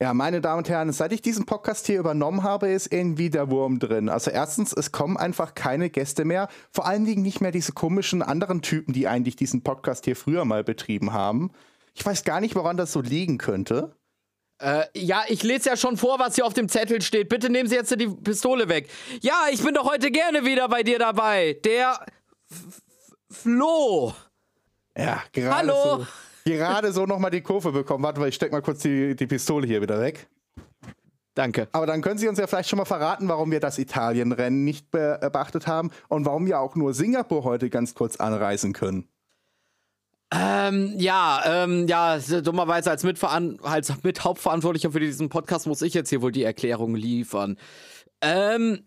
Ja, meine Damen und Herren, seit ich diesen Podcast hier übernommen habe, ist irgendwie der Wurm drin. Also erstens, es kommen einfach keine Gäste mehr. Vor allen Dingen nicht mehr diese komischen anderen Typen, die eigentlich diesen Podcast hier früher mal betrieben haben. Ich weiß gar nicht, woran das so liegen könnte. Äh, ja, ich lese ja schon vor, was hier auf dem Zettel steht. Bitte nehmen Sie jetzt die Pistole weg. Ja, ich bin doch heute gerne wieder bei dir dabei. Der F Flo. Ja, gerade Hallo. so, gerade so nochmal die Kurve bekommen. Warte mal, ich steck mal kurz die, die Pistole hier wieder weg. Danke. Aber dann können Sie uns ja vielleicht schon mal verraten, warum wir das Italienrennen nicht be beachtet haben und warum wir auch nur Singapur heute ganz kurz anreisen können. Ähm, ja, ähm, ja, dummerweise als, Mitveran als Mithauptverantwortlicher für diesen Podcast muss ich jetzt hier wohl die Erklärung liefern. Ähm,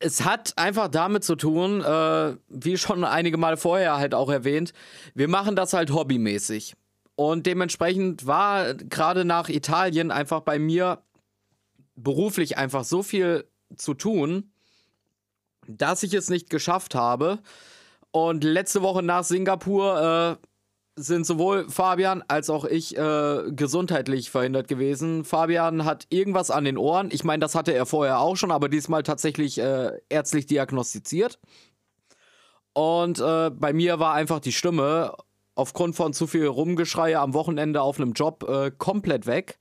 es hat einfach damit zu tun, äh, wie schon einige Mal vorher halt auch erwähnt, wir machen das halt hobbymäßig. Und dementsprechend war gerade nach Italien einfach bei mir beruflich einfach so viel zu tun, dass ich es nicht geschafft habe. Und letzte Woche nach Singapur äh, sind sowohl Fabian als auch ich äh, gesundheitlich verhindert gewesen. Fabian hat irgendwas an den Ohren. Ich meine, das hatte er vorher auch schon, aber diesmal tatsächlich äh, ärztlich diagnostiziert. Und äh, bei mir war einfach die Stimme aufgrund von zu viel Rumgeschreie am Wochenende auf einem Job äh, komplett weg.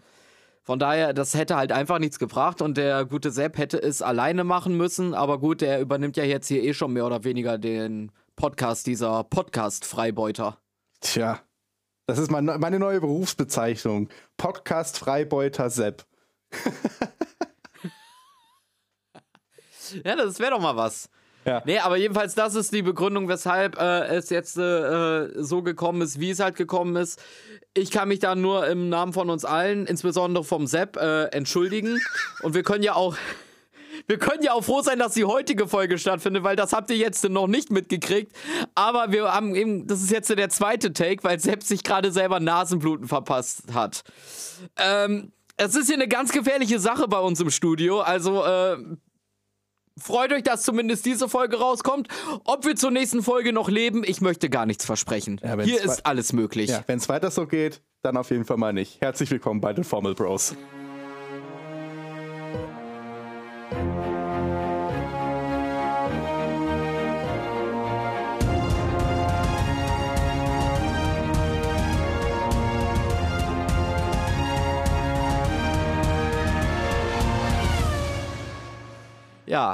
Von daher, das hätte halt einfach nichts gebracht und der gute Sepp hätte es alleine machen müssen. Aber gut, der übernimmt ja jetzt hier eh schon mehr oder weniger den Podcast, dieser Podcast-Freibeuter. Tja, das ist mein, meine neue Berufsbezeichnung. Podcast-Freibeuter Sepp. Ja, das wäre doch mal was. Ja. Nee, aber jedenfalls, das ist die Begründung, weshalb äh, es jetzt äh, so gekommen ist, wie es halt gekommen ist. Ich kann mich da nur im Namen von uns allen, insbesondere vom Sepp, äh, entschuldigen. Und wir können ja auch. Wir können ja auch froh sein, dass die heutige Folge stattfindet, weil das habt ihr jetzt noch nicht mitgekriegt. Aber wir haben eben, das ist jetzt der zweite Take, weil Sepp sich gerade selber Nasenbluten verpasst hat. Ähm, es ist hier eine ganz gefährliche Sache bei uns im Studio. Also, äh, freut euch, dass zumindest diese Folge rauskommt. Ob wir zur nächsten Folge noch leben, ich möchte gar nichts versprechen. Ja, Hier ist alles möglich. Ja, wenn es weiter so geht, dann auf jeden Fall mal nicht. Herzlich willkommen bei den Formel Bros.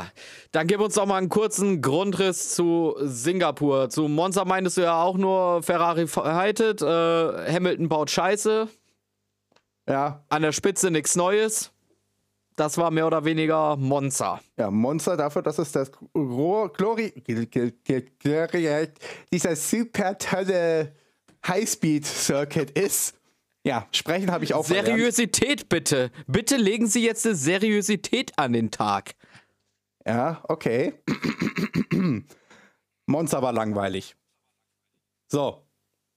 Ja, dann gib uns doch mal einen kurzen Grundriss zu Singapur. Zu Monza meintest du ja auch nur Ferrari verheitet, äh, Hamilton baut Scheiße, Ja, an der Spitze nichts Neues. Das war mehr oder weniger Monza. ja, Monster dafür, dass es das Gro- Glori, Gl- Gl- Gl- Glori, dieser super tolle Highspeed-Circuit ist. Ja, sprechen habe ich auch verlernt. Seriosität bitte. Bitte legen Sie jetzt eine Seriosität an den Tag. Ja, okay. Monza war langweilig. So,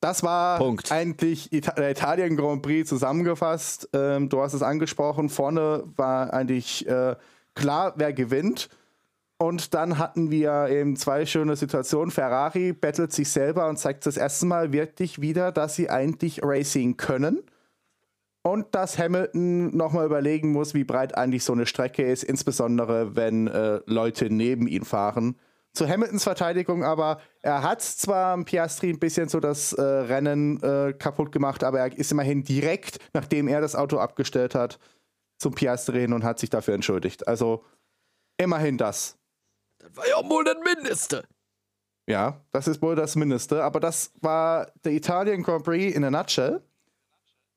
das war Punkt. eigentlich Ita der Italien Grand Prix zusammengefasst. Ähm, du hast es angesprochen, vorne war eigentlich äh, klar, wer gewinnt. Und dann hatten wir eben zwei schöne Situationen. Ferrari bettelt sich selber und zeigt das erste Mal wirklich wieder, dass sie eigentlich Racing können. Und dass Hamilton nochmal überlegen muss, wie breit eigentlich so eine Strecke ist, insbesondere wenn äh, Leute neben ihm fahren. Zu Hamiltons Verteidigung aber, er hat zwar am Piastri ein bisschen so das äh, Rennen äh, kaputt gemacht, aber er ist immerhin direkt, nachdem er das Auto abgestellt hat, zum Piastri hin und hat sich dafür entschuldigt. Also immerhin das. Das war ja wohl das Mindeste. Ja, das ist wohl das Mindeste. Aber das war der Italien Grand Prix in a nutshell.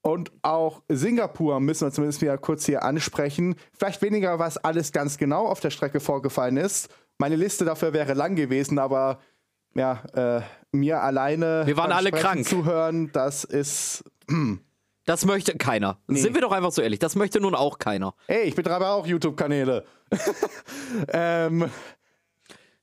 Und auch Singapur müssen wir zumindest wieder kurz hier ansprechen. Vielleicht weniger, was alles ganz genau auf der Strecke vorgefallen ist. Meine Liste dafür wäre lang gewesen, aber ja, äh, mir alleine Wir waren alle Sprechen krank. zuhören, das ist. Das möchte keiner. Sind wir doch einfach so ehrlich. Das möchte nun auch keiner. Ey, ich betreibe auch YouTube-Kanäle. ähm,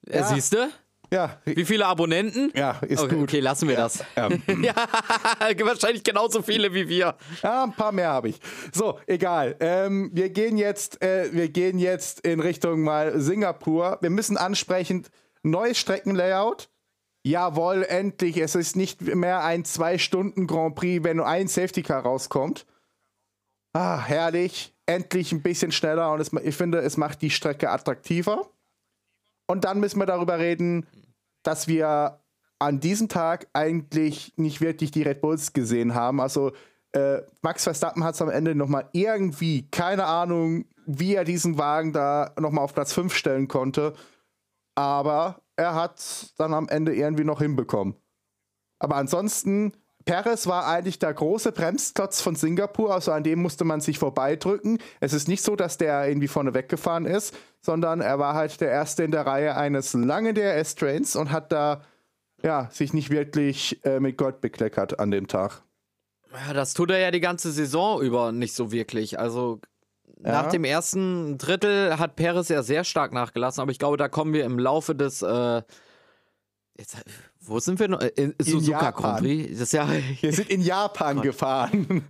Äh, Siehst du? Ja, Wie viele Abonnenten? ja, ist okay, gut. okay, lassen wir das. Ähm, ja, wahrscheinlich genauso viele wie wir. Ja, ein paar mehr habe ich. So, egal. Ähm, wir gehen jetzt, äh, wir gehen jetzt in Richtung mal Singapur. Wir müssen ansprechen, neues Streckenlayout. Jawohl, endlich. Es ist nicht mehr ein zwei Stunden Grand Prix, wenn nur ein Safety Car rauskommt. ah, herrlich, endlich ein bisschen schneller und es, ich finde, es macht die Strecke attraktiver. Und dann müssen wir darüber reden, dass wir an diesem Tag eigentlich nicht wirklich die Red Bulls gesehen haben. Also äh, Max Verstappen hat es am Ende nochmal irgendwie, keine Ahnung, wie er diesen Wagen da nochmal auf Platz 5 stellen konnte. Aber er hat es dann am Ende irgendwie noch hinbekommen. Aber ansonsten, Perez war eigentlich der große Bremsklotz von Singapur, also an dem musste man sich vorbeidrücken. Es ist nicht so, dass der irgendwie vorne weggefahren ist, sondern er war halt der Erste in der Reihe eines langen DRS-Trains und hat da ja, sich nicht wirklich äh, mit Gott bekleckert an dem Tag. Ja, das tut er ja die ganze Saison über nicht so wirklich. Also ja. nach dem ersten Drittel hat Perez ja sehr stark nachgelassen, aber ich glaube, da kommen wir im Laufe des äh, jetzt, wo sind wir noch? Äh, in, in Suzuka Grand Prix. Das ja, wir sind in Japan gefahren.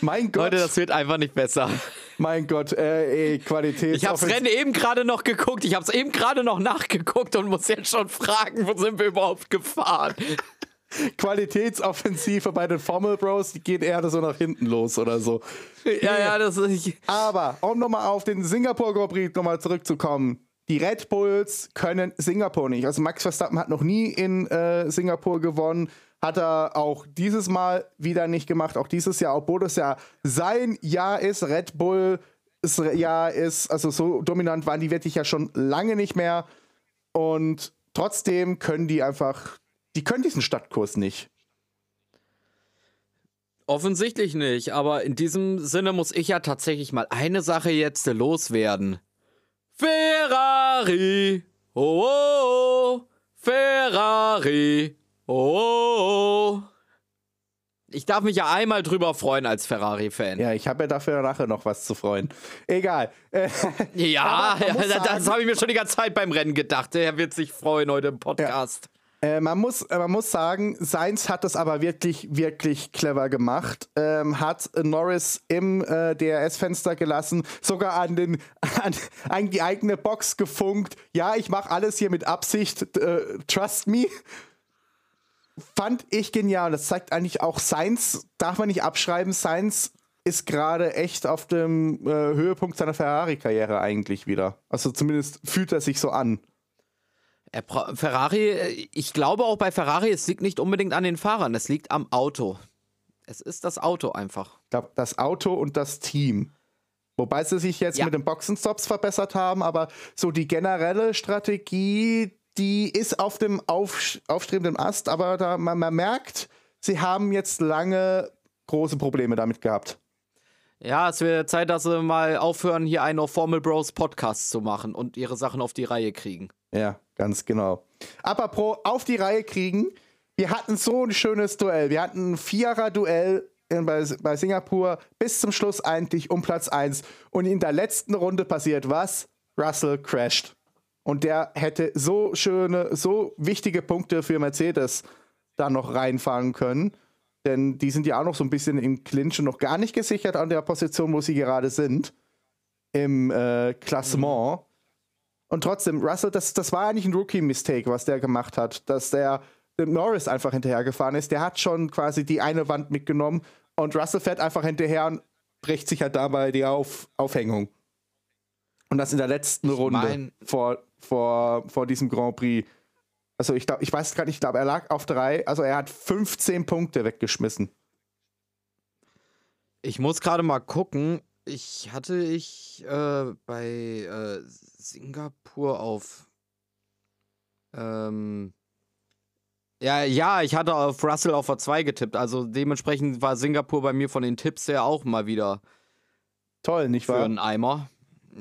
mein Gott. Leute, das wird einfach nicht besser. Mein Gott, äh, ey, Qualität. Ich hab's Rennen eben gerade noch geguckt. Ich hab's eben gerade noch nachgeguckt und muss jetzt schon fragen, wo sind wir überhaupt gefahren? Qualitätsoffensive bei den Formel Bros, die geht eher so nach hinten los oder so. Ja, ja, das ist. Aber um nochmal auf den Singapur Grand Prix nochmal zurückzukommen die Red Bulls können Singapur nicht. Also Max Verstappen hat noch nie in äh, Singapur gewonnen. Hat er auch dieses Mal wieder nicht gemacht. Auch dieses Jahr, obwohl das ja sein Jahr ist. Red Bull Jahr ist, also so dominant waren die wirklich ja schon lange nicht mehr. Und trotzdem können die einfach, die können diesen Stadtkurs nicht. Offensichtlich nicht, aber in diesem Sinne muss ich ja tatsächlich mal eine Sache jetzt loswerden. Ferrari, oh, oh, oh. Ferrari, oh, oh, Ich darf mich ja einmal drüber freuen als Ferrari-Fan. Ja, ich habe ja dafür nachher noch was zu freuen. Egal. ja, ja das, das habe ich mir schon die ganze Zeit beim Rennen gedacht. Er wird sich freuen heute im Podcast. Ja. Äh, man, muss, äh, man muss sagen, Sainz hat das aber wirklich, wirklich clever gemacht. Ähm, hat Norris im äh, DRS-Fenster gelassen, sogar an, den, an, an, die eigene Box gefunkt. Ja, ich mache alles hier mit Absicht, äh, trust me. Fand ich genial. Das zeigt eigentlich auch Sainz, darf man nicht abschreiben. Sainz ist gerade echt auf dem äh, Höhepunkt seiner Ferrari-Karriere eigentlich wieder. Also zumindest fühlt er sich so an. Ferrari, äh, ich glaube auch bei Ferrari, es liegt nicht unbedingt an den Fahrern, es liegt am Auto. Es ist das Auto einfach. Ich glaube, das Auto und das Team. Wobei sie sich jetzt ja. mit den Boxenstops verbessert haben, aber so die generelle Strategie, die ist auf dem auf, aufstrebenden Ast, aber da man, man merkt, sie haben jetzt lange große Probleme damit gehabt. Ja, es wäre Zeit, dass sie mal aufhören, hier einen auf Formel Bros Podcast zu machen und ihre Sachen auf die Reihe kriegen. Ja, ganz genau. Apropos auf die Reihe kriegen. Wir hatten so ein schönes Duell. Wir hatten ein Vierer-Duell bei, bei Singapur bis zum Schluss eigentlich um Platz 1. Und in der letzten Runde passiert was? Russell crasht. Und der hätte so schöne, so wichtige Punkte für Mercedes da noch reinfahren können. Denn die sind ja auch noch so ein bisschen im Clinch und noch gar nicht gesichert an der Position, wo sie gerade sind. Im äh, Klassement. Mhm. Und trotzdem, Russell, das, das war eigentlich ein Rookie-Mistake, was der gemacht hat, dass der Norris einfach hinterhergefahren ist. Der hat schon quasi die eine Wand mitgenommen und Russell fährt einfach hinterher und bricht sich halt dabei die Auf Aufhängung. Und das in der letzten ich Runde mein... vor, vor, vor diesem Grand Prix. Also ich glaube, ich weiß gar nicht, ich glaube, er lag auf drei, also er hat 15 Punkte weggeschmissen. Ich muss gerade mal gucken. Ich hatte ich äh, bei äh, Singapur auf. Ähm, ja, ja, ich hatte auf Russell auf V2 getippt. Also dementsprechend war Singapur bei mir von den Tipps her auch mal wieder. Toll, nicht wahr? Für einen Eimer.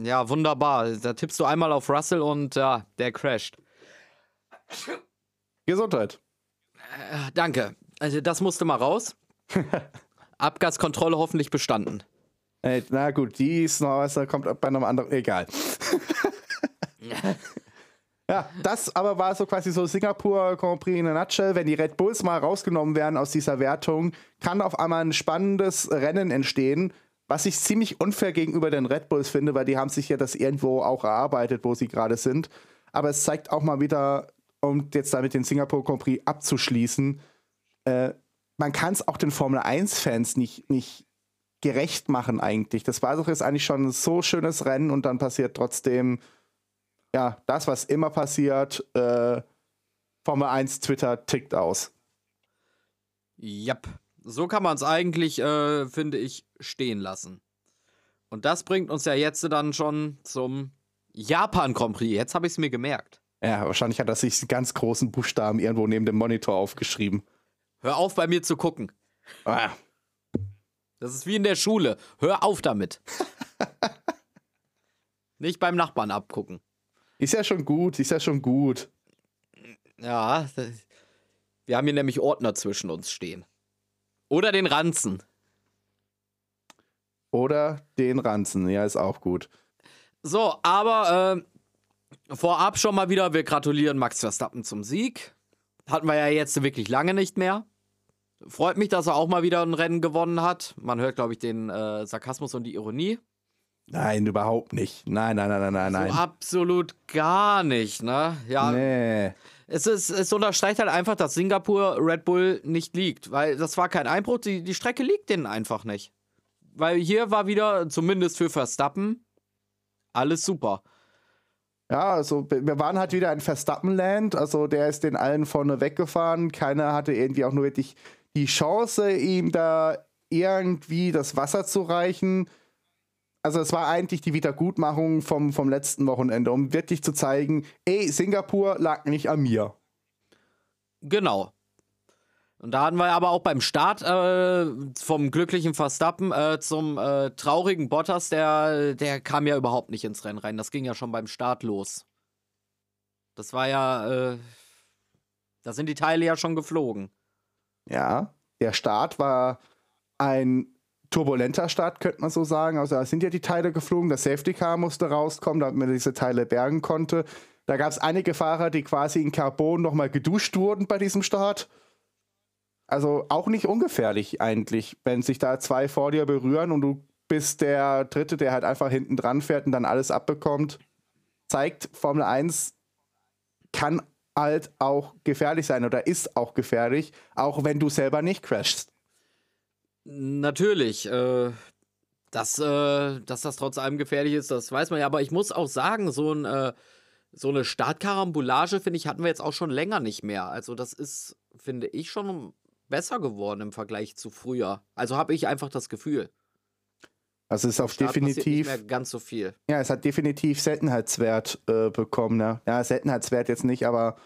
Ja, wunderbar. Da tippst du einmal auf Russell und ja, der crasht. Gesundheit. Äh, danke. Also das musste mal raus. Abgaskontrolle hoffentlich bestanden. Ey, na gut, die ist noch, was kommt bei einem anderen. Egal. ja, das aber war so quasi so Singapur Grand Prix in a nutshell. Wenn die Red Bulls mal rausgenommen werden aus dieser Wertung, kann auf einmal ein spannendes Rennen entstehen, was ich ziemlich unfair gegenüber den Red Bulls finde, weil die haben sich ja das irgendwo auch erarbeitet, wo sie gerade sind. Aber es zeigt auch mal wieder, um jetzt damit den Singapur Grand Prix abzuschließen, äh, man kann es auch den Formel 1-Fans nicht, nicht gerecht machen eigentlich. Das war doch jetzt eigentlich schon ein so schönes Rennen und dann passiert trotzdem, ja, das, was immer passiert, äh, Formel 1 Twitter tickt aus. Yep. So kann man es eigentlich, äh, finde ich, stehen lassen. Und das bringt uns ja jetzt dann schon zum Japan Grand Prix. Jetzt habe ich es mir gemerkt. Ja, wahrscheinlich hat er sich die ganz großen Buchstaben irgendwo neben dem Monitor aufgeschrieben. Hör auf, bei mir zu gucken. Ah. Das ist wie in der Schule. Hör auf damit. Nicht beim Nachbarn abgucken. Ist ja schon gut, ist ja schon gut. Ja, wir haben hier nämlich Ordner zwischen uns stehen. Oder den Ranzen. Oder den Ranzen, ja, ist auch gut. So, aber äh, vorab schon mal wieder, wir gratulieren Max Verstappen zum Sieg. Hatten wir ja jetzt wirklich lange nicht mehr. Freut mich, dass er auch mal wieder ein Rennen gewonnen hat. Man hört, glaube ich, den äh, Sarkasmus und die Ironie. Nein, überhaupt nicht. Nein, nein, nein, nein, nein, nein. So absolut gar nicht, ne? Ja. Nee. Es, ist, es unterstreicht halt einfach, dass Singapur Red Bull nicht liegt, weil das war kein Einbruch, die, die Strecke liegt denen einfach nicht. Weil hier war wieder, zumindest für Verstappen, alles super. Ja, also wir waren halt wieder in Verstappenland, also der ist den allen vorne weggefahren, keiner hatte irgendwie auch nur wirklich die Chance, ihm da irgendwie das Wasser zu reichen. Also es war eigentlich die Wiedergutmachung vom, vom letzten Wochenende, um wirklich zu zeigen, ey, Singapur lag nicht an mir. Genau. Und da hatten wir aber auch beim Start äh, vom glücklichen Verstappen äh, zum äh, traurigen Bottas, der, der kam ja überhaupt nicht ins Rennen rein. Das ging ja schon beim Start los. Das war ja, äh, da sind die Teile ja schon geflogen. Ja, der Start war ein turbulenter Start, könnte man so sagen. Also da sind ja die Teile geflogen, das Safety Car musste rauskommen, damit man diese Teile bergen konnte. Da gab es einige Fahrer, die quasi in Carbon nochmal geduscht wurden bei diesem Start. Also auch nicht ungefährlich eigentlich, wenn sich da zwei vor dir berühren und du bist der Dritte, der halt einfach hinten dran fährt und dann alles abbekommt. Zeigt, Formel 1 kann halt auch gefährlich sein oder ist auch gefährlich, auch wenn du selber nicht crashst. Natürlich, äh, dass, äh, dass das trotz allem gefährlich ist, das weiß man ja. Aber ich muss auch sagen, so, ein, äh, so eine Startkarambolage, finde ich, hatten wir jetzt auch schon länger nicht mehr. Also das ist, finde ich, schon besser geworden im Vergleich zu früher. Also habe ich einfach das Gefühl. Also es ist auch definitiv. Nicht mehr ganz so viel. Ja, es hat definitiv Seltenheitswert äh, bekommen. Ne? Ja, Seltenheitswert jetzt nicht, aber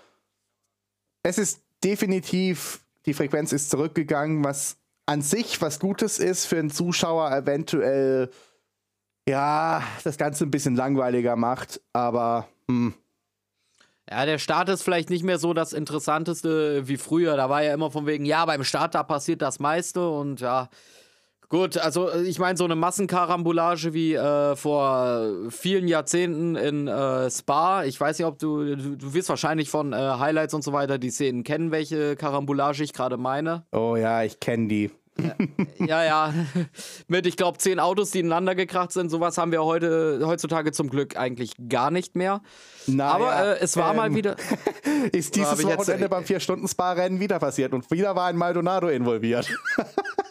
es ist definitiv, die Frequenz ist zurückgegangen, was an sich was Gutes ist für einen Zuschauer eventuell, ja, das Ganze ein bisschen langweiliger macht, aber hm, ja, der Start ist vielleicht nicht mehr so das Interessanteste wie früher. Da war ja immer von wegen, ja, beim Start da passiert das meiste und ja. Gut, also ich meine, so eine Massenkarambolage wie äh, vor vielen Jahrzehnten in äh, Spa. Ich weiß nicht, ob du, du, du wirst wahrscheinlich von äh, Highlights und so weiter die Szenen kennen, welche Karambolage ich gerade meine. Oh ja, ich kenne die. ja, ja. Mit, ich glaube, zehn Autos, die ineinander gekracht sind. Sowas haben wir heute, heutzutage zum Glück eigentlich gar nicht mehr. Naja, Aber äh, es war ähm, mal wieder. ist dieses Wochenende jetzt, beim Vier-Stunden-Spa-Rennen wieder passiert und wieder war ein Maldonado involviert.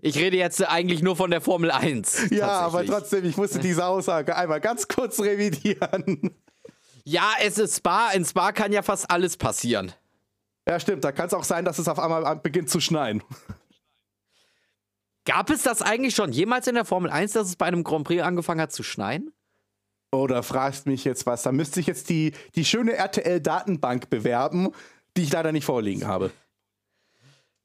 Ich rede jetzt eigentlich nur von der Formel 1. Ja, aber trotzdem, ich musste diese Aussage einmal ganz kurz revidieren. Ja, es ist Spa. In Spa kann ja fast alles passieren. Ja, stimmt. Da kann es auch sein, dass es auf einmal beginnt zu schneien. Gab es das eigentlich schon jemals in der Formel 1, dass es bei einem Grand Prix angefangen hat zu schneien? Oder fragst mich jetzt was? Da müsste ich jetzt die, die schöne RTL-Datenbank bewerben, die ich leider nicht vorliegen habe.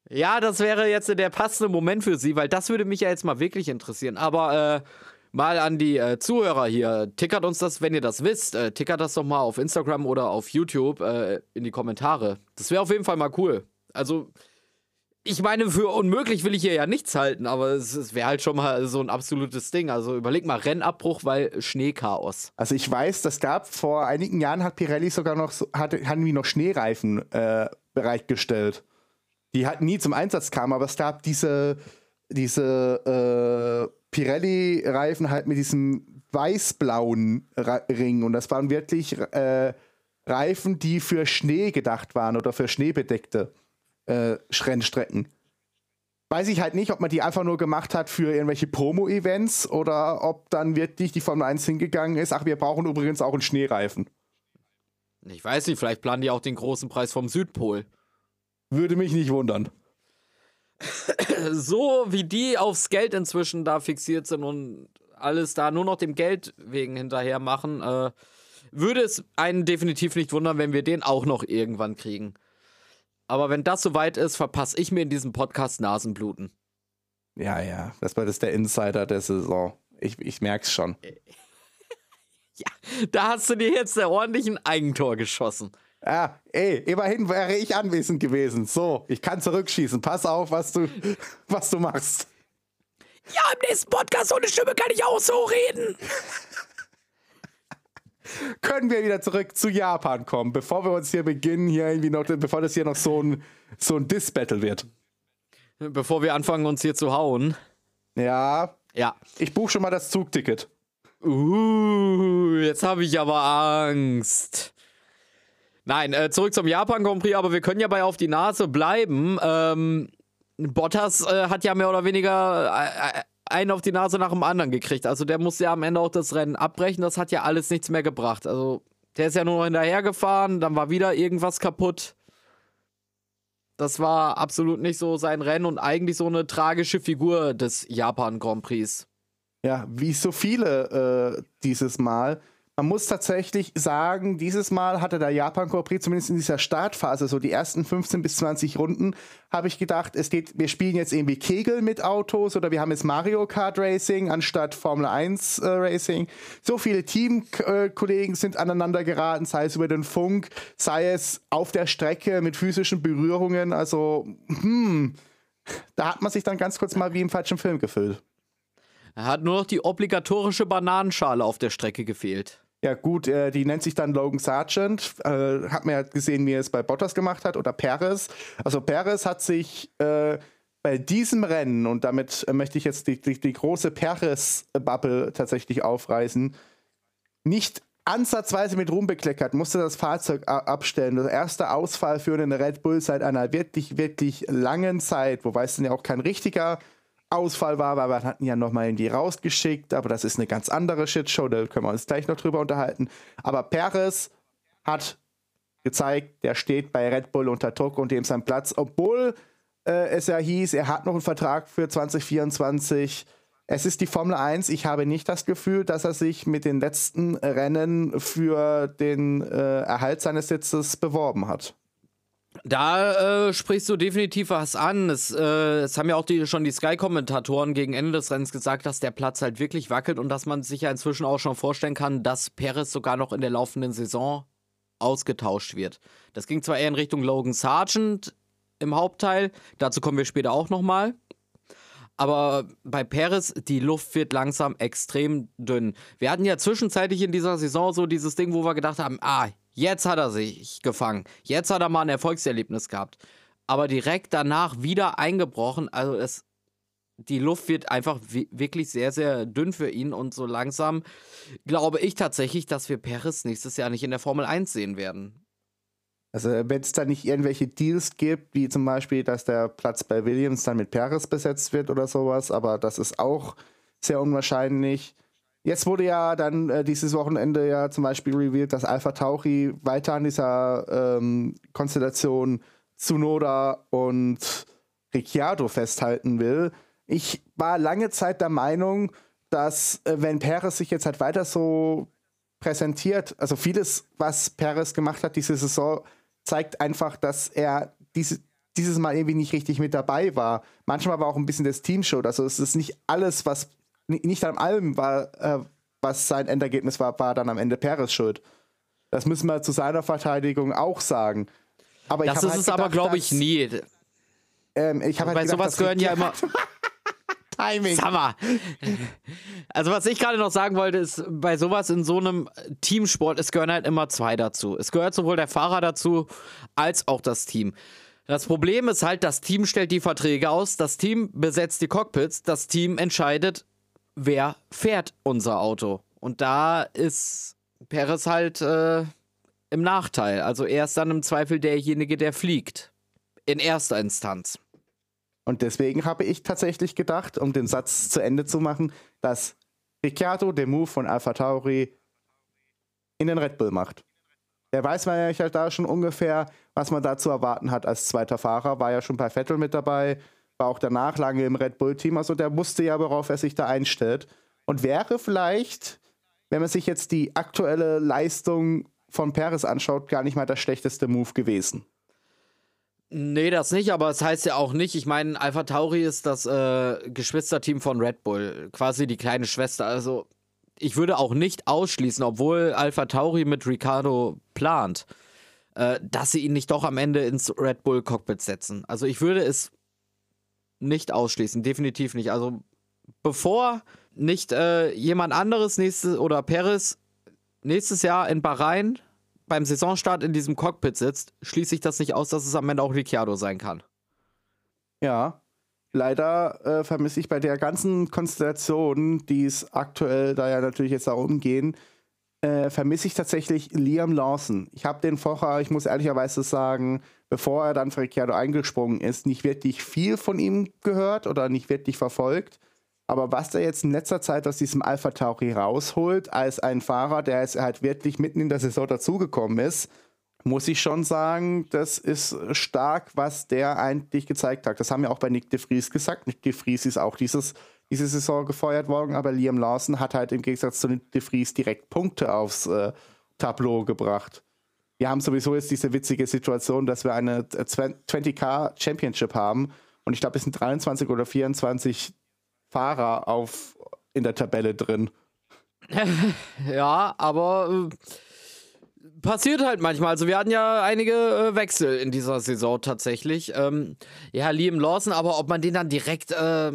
Ja, das wäre jetzt der passende Moment für Sie, weil das würde mich ja jetzt mal wirklich interessieren. Aber äh, mal an die äh, Zuhörer hier. Tickert uns das, wenn ihr das wisst. Äh, tickert das doch mal auf Instagram oder auf YouTube äh, in die Kommentare. Das wäre auf jeden Fall mal cool. Also, ich meine, für unmöglich will ich hier ja nichts halten, aber es, es wäre halt schon mal so ein absolutes Ding. Also überleg mal, Rennabbruch, weil Schneechaos. Also ich weiß, das gab vor einigen Jahren hat Pirelli sogar noch hatte, hatten die noch Schneereifen äh, bereitgestellt. Die halt nie zum Einsatz kamen, aber es gab diese, diese äh, Pirelli-Reifen halt mit diesem weiß-blauen Ring. Und das waren wirklich äh, Reifen, die für Schnee gedacht waren oder für Schneebedeckte. äh, Rennstrecken. Weiß ich halt nicht, ob man die einfach nur gemacht hat für irgendwelche Promo-Events oder ob dann wirklich die Formel 1 hingegangen ist. Ach, wir brauchen übrigens auch einen Schneereifen. Ich weiß nicht, vielleicht planen die auch den großen Preis vom Südpol. Würde mich nicht wundern. so wie die aufs Geld inzwischen da fixiert sind und alles da nur noch dem Geld wegen hinterher machen, äh, würde es einen definitiv nicht wundern, wenn wir den auch noch irgendwann kriegen. Aber wenn das soweit ist, verpasse ich mir in diesem Podcast Nasenbluten. Ja, ja, das war das der Insider der Saison. Ich, ich merk's schon. ja, da hast du dir jetzt der ordentlichen Eigentor geschossen. Ah, ey, immerhin wäre ich anwesend gewesen. So, ich kann zurückschießen. Pass auf, was du, was du machst. Ja, im nächsten Podcast ohne Stimme kann ich auch so reden. Können wir wieder zurück zu Japan kommen, bevor wir uns hier beginnen, hier irgendwie noch, bevor das hier noch so ein, so ein Diss-Battle wird. Bevor wir anfangen, uns hier zu hauen. Ja. Ja. Ich buche schon mal das Zugticket. Uh, jetzt habe ich aber Angst. Nein, äh, zurück zum Japan Grand Prix, aber wir können ja bei auf die Nase bleiben. Ähm, Bottas äh, hat ja mehr oder weniger äh, äh, einen auf die Nase nach dem anderen gekriegt. Also der musste ja am Ende auch das Rennen abbrechen. Das hat ja alles nichts mehr gebracht. Also der ist ja nur noch hinterhergefahren, dann war wieder irgendwas kaputt. Das war absolut nicht so sein Rennen und eigentlich so eine tragische Figur des Japan Grand Prix. Ja, wie so viele äh, dieses Mal man muss tatsächlich sagen, dieses Mal hatte der Japan Grand Prix zumindest in dieser Startphase, so die ersten 15 bis 20 Runden, habe ich gedacht, es geht, wir spielen jetzt irgendwie Kegel mit Autos oder wir haben jetzt Mario Kart Racing anstatt Formel 1 äh, Racing. So viele Teamkollegen äh, sind aneinander geraten, sei es über den Funk, sei es auf der Strecke mit physischen Berührungen. Also, hm, da hat man sich dann ganz kurz mal wie im falschen Film gefühlt. Er hat nur noch die obligatorische Bananenschale auf der Strecke gefehlt. Ja, gut, äh, die nennt sich dann Logan Sargent. Äh, hat man ja gesehen, wie er es bei Bottas gemacht hat oder Perez. Also Perez hat sich äh, bei diesem Rennen, und damit möchte ich jetzt die, die, die große Perez-Bubble tatsächlich aufreißen, nicht ansatzweise mit Ruhm bekleckert, musste das Fahrzeug abstellen. Der erste Ausfall für einen Red Bull seit einer wirklich, wirklich langen Zeit, wobei es dann ja auch kein richtiger Ausfall war, weil wir hatten ja nochmal die rausgeschickt, aber das ist eine ganz andere Shitshow, da können wir uns gleich noch drüber unterhalten. Aber Perez hat gezeigt, der steht bei Red Bull unter Druck und dem sein Platz, obwohl äh, es ja hieß, er hat noch einen Vertrag für 2024. Es ist die Formel 1. Ich habe nicht das Gefühl, dass er sich mit den letzten Rennen für den äh, Erhalt seines Sitzes beworben hat. Da äh, sprichst du definitiv was an. Es, äh, es haben ja auch die, schon die Sky-Kommentatoren gegen Ende des Rennens gesagt, dass der Platz halt wirklich wackelt und dass man sich ja inzwischen auch schon vorstellen kann, dass Perez sogar noch in der laufenden Saison ausgetauscht wird. Das ging zwar eher in Richtung Logan Sargent im Hauptteil, dazu kommen wir später auch nochmal. Aber bei Perez, die Luft wird langsam extrem dünn. Wir hatten ja zwischenzeitlich in dieser Saison so dieses Ding, wo wir gedacht haben, ah, Jetzt hat er sich gefangen. Jetzt hat er mal ein Erfolgserlebnis gehabt. Aber direkt danach wieder eingebrochen. Also es, die Luft wird einfach wirklich sehr, sehr dünn für ihn. Und so langsam glaube ich tatsächlich, dass wir Perez nächstes Jahr nicht in der Formel 1 sehen werden. Also wenn es da nicht irgendwelche Deals gibt, wie zum Beispiel, dass der Platz bei Williams dann mit Perez besetzt wird oder sowas, aber das ist auch sehr unwahrscheinlich. Jetzt wurde ja dann äh, dieses Wochenende ja zum Beispiel revealed, dass Alpha Tauchi weiter an dieser ähm, Konstellation Tsunoda und Ricciardo festhalten will. Ich war lange Zeit der Meinung, dass äh, wenn Perez sich jetzt halt weiter so präsentiert, also vieles, was Perez gemacht hat diese Saison, zeigt einfach, dass er diese, dieses Mal irgendwie nicht richtig mit dabei war. Manchmal war auch ein bisschen das Teamshow. Also es ist nicht alles, was nicht an allem war, äh, was sein Endergebnis war, war dann am Ende Perez schuld. Das müssen wir zu seiner Verteidigung auch sagen. Aber das ist halt es gedacht, aber, glaube ich, nie. Ähm, ich halt Bei gedacht, sowas gehören ja immer. Timing. Mal. Also, was ich gerade noch sagen wollte, ist, bei sowas in so einem Teamsport, es gehören halt immer zwei dazu. Es gehört sowohl der Fahrer dazu, als auch das Team. Das Problem ist halt, das Team stellt die Verträge aus, das Team besetzt die Cockpits, das Team entscheidet, wer fährt unser Auto. Und da ist Perez halt äh, im Nachteil. Also er ist dann im Zweifel derjenige, der fliegt. in erster Instanz. Und deswegen habe ich tatsächlich gedacht, um den Satz zu Ende zu machen, dass Ricciardo den Move von Alpha Tauri in den Red Bull macht. Der weiß man ja halt da schon ungefähr, was man da zu erwarten hat als zweiter Fahrer. War ja schon bei Vettel mit dabei, war auch danach lange im Red Bull-Team. Also der wusste ja, worauf er sich da einstellt. Und wäre vielleicht, wenn man sich jetzt die aktuelle Leistung von Perez anschaut, gar nicht mal der schlechteste Move gewesen. Nee, das nicht, aber es das heißt ja auch nicht, ich meine, Alpha Tauri ist das äh, Geschwisterteam von Red Bull, quasi die kleine Schwester. Also ich würde auch nicht ausschließen, obwohl Alpha Tauri mit Ricardo plant, äh, dass sie ihn nicht doch am Ende ins Red Bull Cockpit setzen. Also ich würde es nicht ausschließen, definitiv nicht. Also bevor nicht äh, jemand anderes nächstes oder Perez nächstes Jahr in Bahrain beim Saisonstart in diesem Cockpit sitzt, schließe ich das nicht aus, dass es am Ende auch Ricciardo sein kann. Ja, leider äh, vermisse ich bei der ganzen Konstellation, die es aktuell da ja natürlich jetzt darum gehen, äh, vermisse ich tatsächlich Liam Lawson. Ich habe den vorher, ich muss ehrlicherweise sagen, bevor er dann für Ricciardo eingesprungen ist, nicht wirklich viel von ihm gehört oder nicht wirklich verfolgt. Aber was er jetzt in letzter Zeit aus diesem Alpha Tauri rausholt, als ein Fahrer, der jetzt halt wirklich mitten in der Saison dazugekommen ist, muss ich schon sagen, das ist stark, was der eigentlich gezeigt hat. Das haben wir auch bei Nick de Vries gesagt. Nick de Vries ist auch dieses, diese Saison gefeuert worden, aber Liam Lawson hat halt im Gegensatz zu Nick de Vries direkt Punkte aufs äh, Tableau gebracht. Wir haben sowieso jetzt diese witzige Situation, dass wir eine 20k Championship haben und ich glaube, es sind 23 oder 24 Fahrer auf, in der Tabelle drin. ja, aber äh, passiert halt manchmal. Also wir hatten ja einige äh, Wechsel in dieser Saison tatsächlich. Ähm, ja, Liam Lawson, aber ob man den dann direkt... Äh,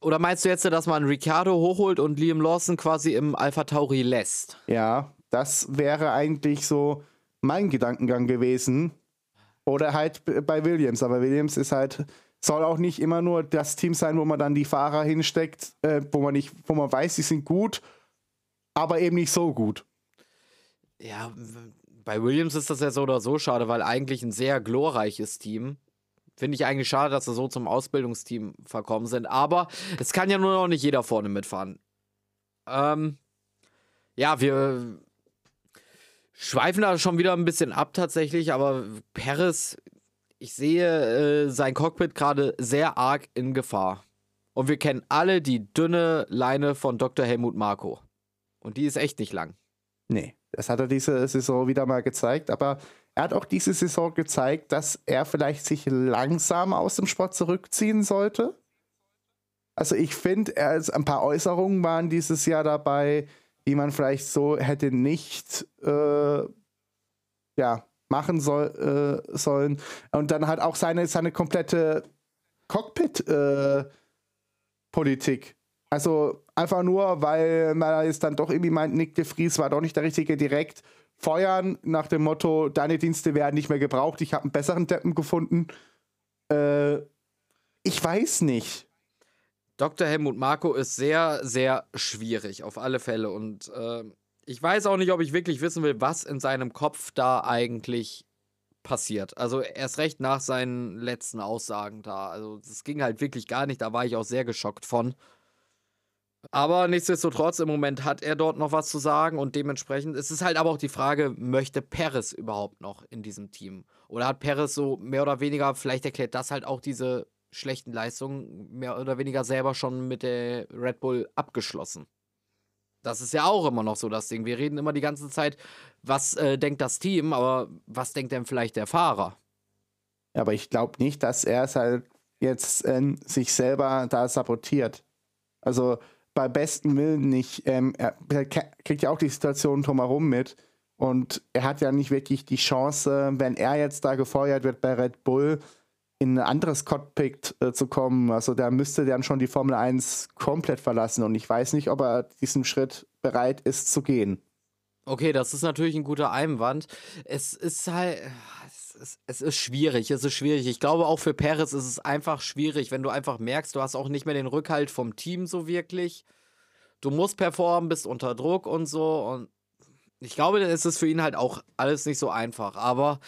oder meinst du jetzt, dass man Ricciardo hochholt und Liam Lawson quasi im Alpha Tauri lässt? Ja, das wäre eigentlich so mein Gedankengang gewesen. Oder halt bei Williams. Aber Williams ist halt soll auch nicht immer nur das Team sein, wo man dann die Fahrer hinsteckt, äh, wo man nicht, wo man weiß, sie sind gut, aber eben nicht so gut. Ja, bei Williams ist das ja so oder so schade, weil eigentlich ein sehr glorreiches Team. Finde ich eigentlich schade, dass sie so zum Ausbildungsteam verkommen sind. Aber es kann ja nur noch nicht jeder vorne mitfahren. Ähm, ja, wir schweifen da schon wieder ein bisschen ab tatsächlich, aber Paris ich sehe äh, sein Cockpit gerade sehr arg in Gefahr. Und wir kennen alle die dünne Leine von Dr. Helmut Marko. Und die ist echt nicht lang. Nee, das hat er diese Saison wieder mal gezeigt. Aber er hat auch diese Saison gezeigt, dass er vielleicht sich langsam aus dem Sport zurückziehen sollte. Also ich finde, ein paar Äußerungen waren dieses Jahr dabei, die man vielleicht so hätte nicht äh, ja, machen soll, äh, sollen. Und dann halt auch seine, seine komplette Cockpit-Politik. Äh, also einfach nur, weil man jetzt dann doch irgendwie meint, Nick de Vries war doch nicht der Richtige, direkt feuern nach dem Motto, deine Dienste werden nicht mehr gebraucht, ich habe einen besseren Deppen gefunden. Äh, ich weiß nicht. Dr. Helmut Marko ist sehr, sehr schwierig, auf alle Fälle. Und äh, ich weiß auch nicht, ob ich wirklich wissen will, was in seinem Kopf da eigentlich passiert. Also erst recht nach seinen letzten Aussagen da. Also das ging halt wirklich gar nicht. Da war ich auch sehr geschockt von. Aber nichtsdestotrotz, im Moment hat er dort noch was zu sagen und dementsprechend ist es halt aber auch die Frage, möchte Perez überhaupt noch in diesem Team? Oder hat Perez so mehr oder weniger, vielleicht erklärt das halt auch diese schlechten Leistungen mehr oder weniger selber schon mit der Red Bull abgeschlossen? Das ist ja auch immer noch so das Ding. Wir reden immer die ganze Zeit, was äh, denkt das Team, aber was denkt denn vielleicht der Fahrer? Ja, aber ich glaube nicht, dass er es halt jetzt äh, sich selber da sabotiert. Also bei bestem Willen nicht. Ähm, er kriegt ja auch die Situation drumherum mit. Und er hat ja nicht wirklich die Chance, wenn er jetzt da gefeuert wird bei Red Bull, in ein anderes Cockpit äh, zu kommen. Also da müsste dann schon die Formel 1 komplett verlassen und ich weiß nicht, ob er diesen Schritt bereit ist zu gehen. Okay, das ist natürlich ein guter Einwand. Es ist halt. Es ist, es ist schwierig, es ist schwierig. Ich glaube, auch für Perez ist es einfach schwierig, wenn du einfach merkst, du hast auch nicht mehr den Rückhalt vom Team so wirklich. Du musst performen, bist unter Druck und so. Und Ich glaube, es ist für ihn halt auch alles nicht so einfach. Aber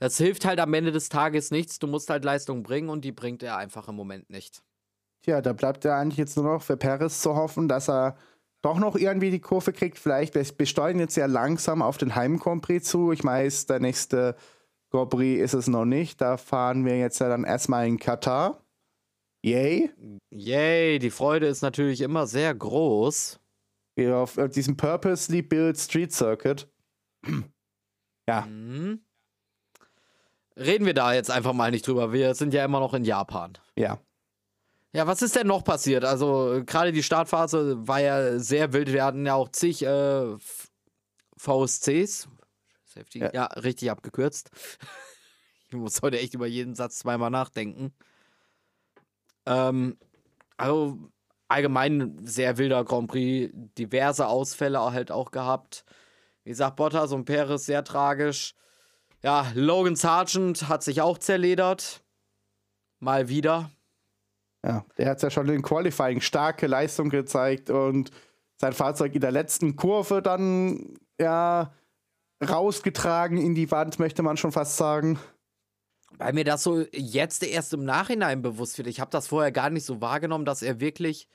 das hilft halt am Ende des Tages nichts. Du musst halt Leistung bringen und die bringt er einfach im Moment nicht. Tja, da bleibt ja eigentlich jetzt nur noch für Perez zu hoffen, dass er doch noch irgendwie die Kurve kriegt. Vielleicht, wir besteuern jetzt ja langsam auf den Heim Grand Prix zu. Ich weiß, der nächste Grand Prix ist es noch nicht. Da fahren wir jetzt ja dann erstmal in Katar. Yay. Yay, die Freude ist natürlich immer sehr groß. Auf, auf diesem Purposely Built Street Circuit. ja. Mhm. Reden wir da jetzt einfach mal nicht drüber. Wir sind ja immer noch in Japan. Ja. Ja, was ist denn noch passiert? Also, gerade die Startphase war ja sehr wild. Wir hatten ja auch zig äh, VSCs. Ja. ja, richtig abgekürzt. ich muss heute echt über jeden Satz zweimal nachdenken. Ähm, also, allgemein sehr wilder Grand Prix. Diverse Ausfälle halt auch gehabt. Wie gesagt, Bottas und Perez sehr tragisch. Ja, Logan Sargent hat sich auch zerledert. Mal wieder. Ja, der hat ja schon in Qualifying starke Leistung gezeigt und sein Fahrzeug in der letzten Kurve dann ja rausgetragen in die Wand, möchte man schon fast sagen. Weil mir das so jetzt erst im Nachhinein bewusst wird. Ich habe das vorher gar nicht so wahrgenommen, dass er wirklich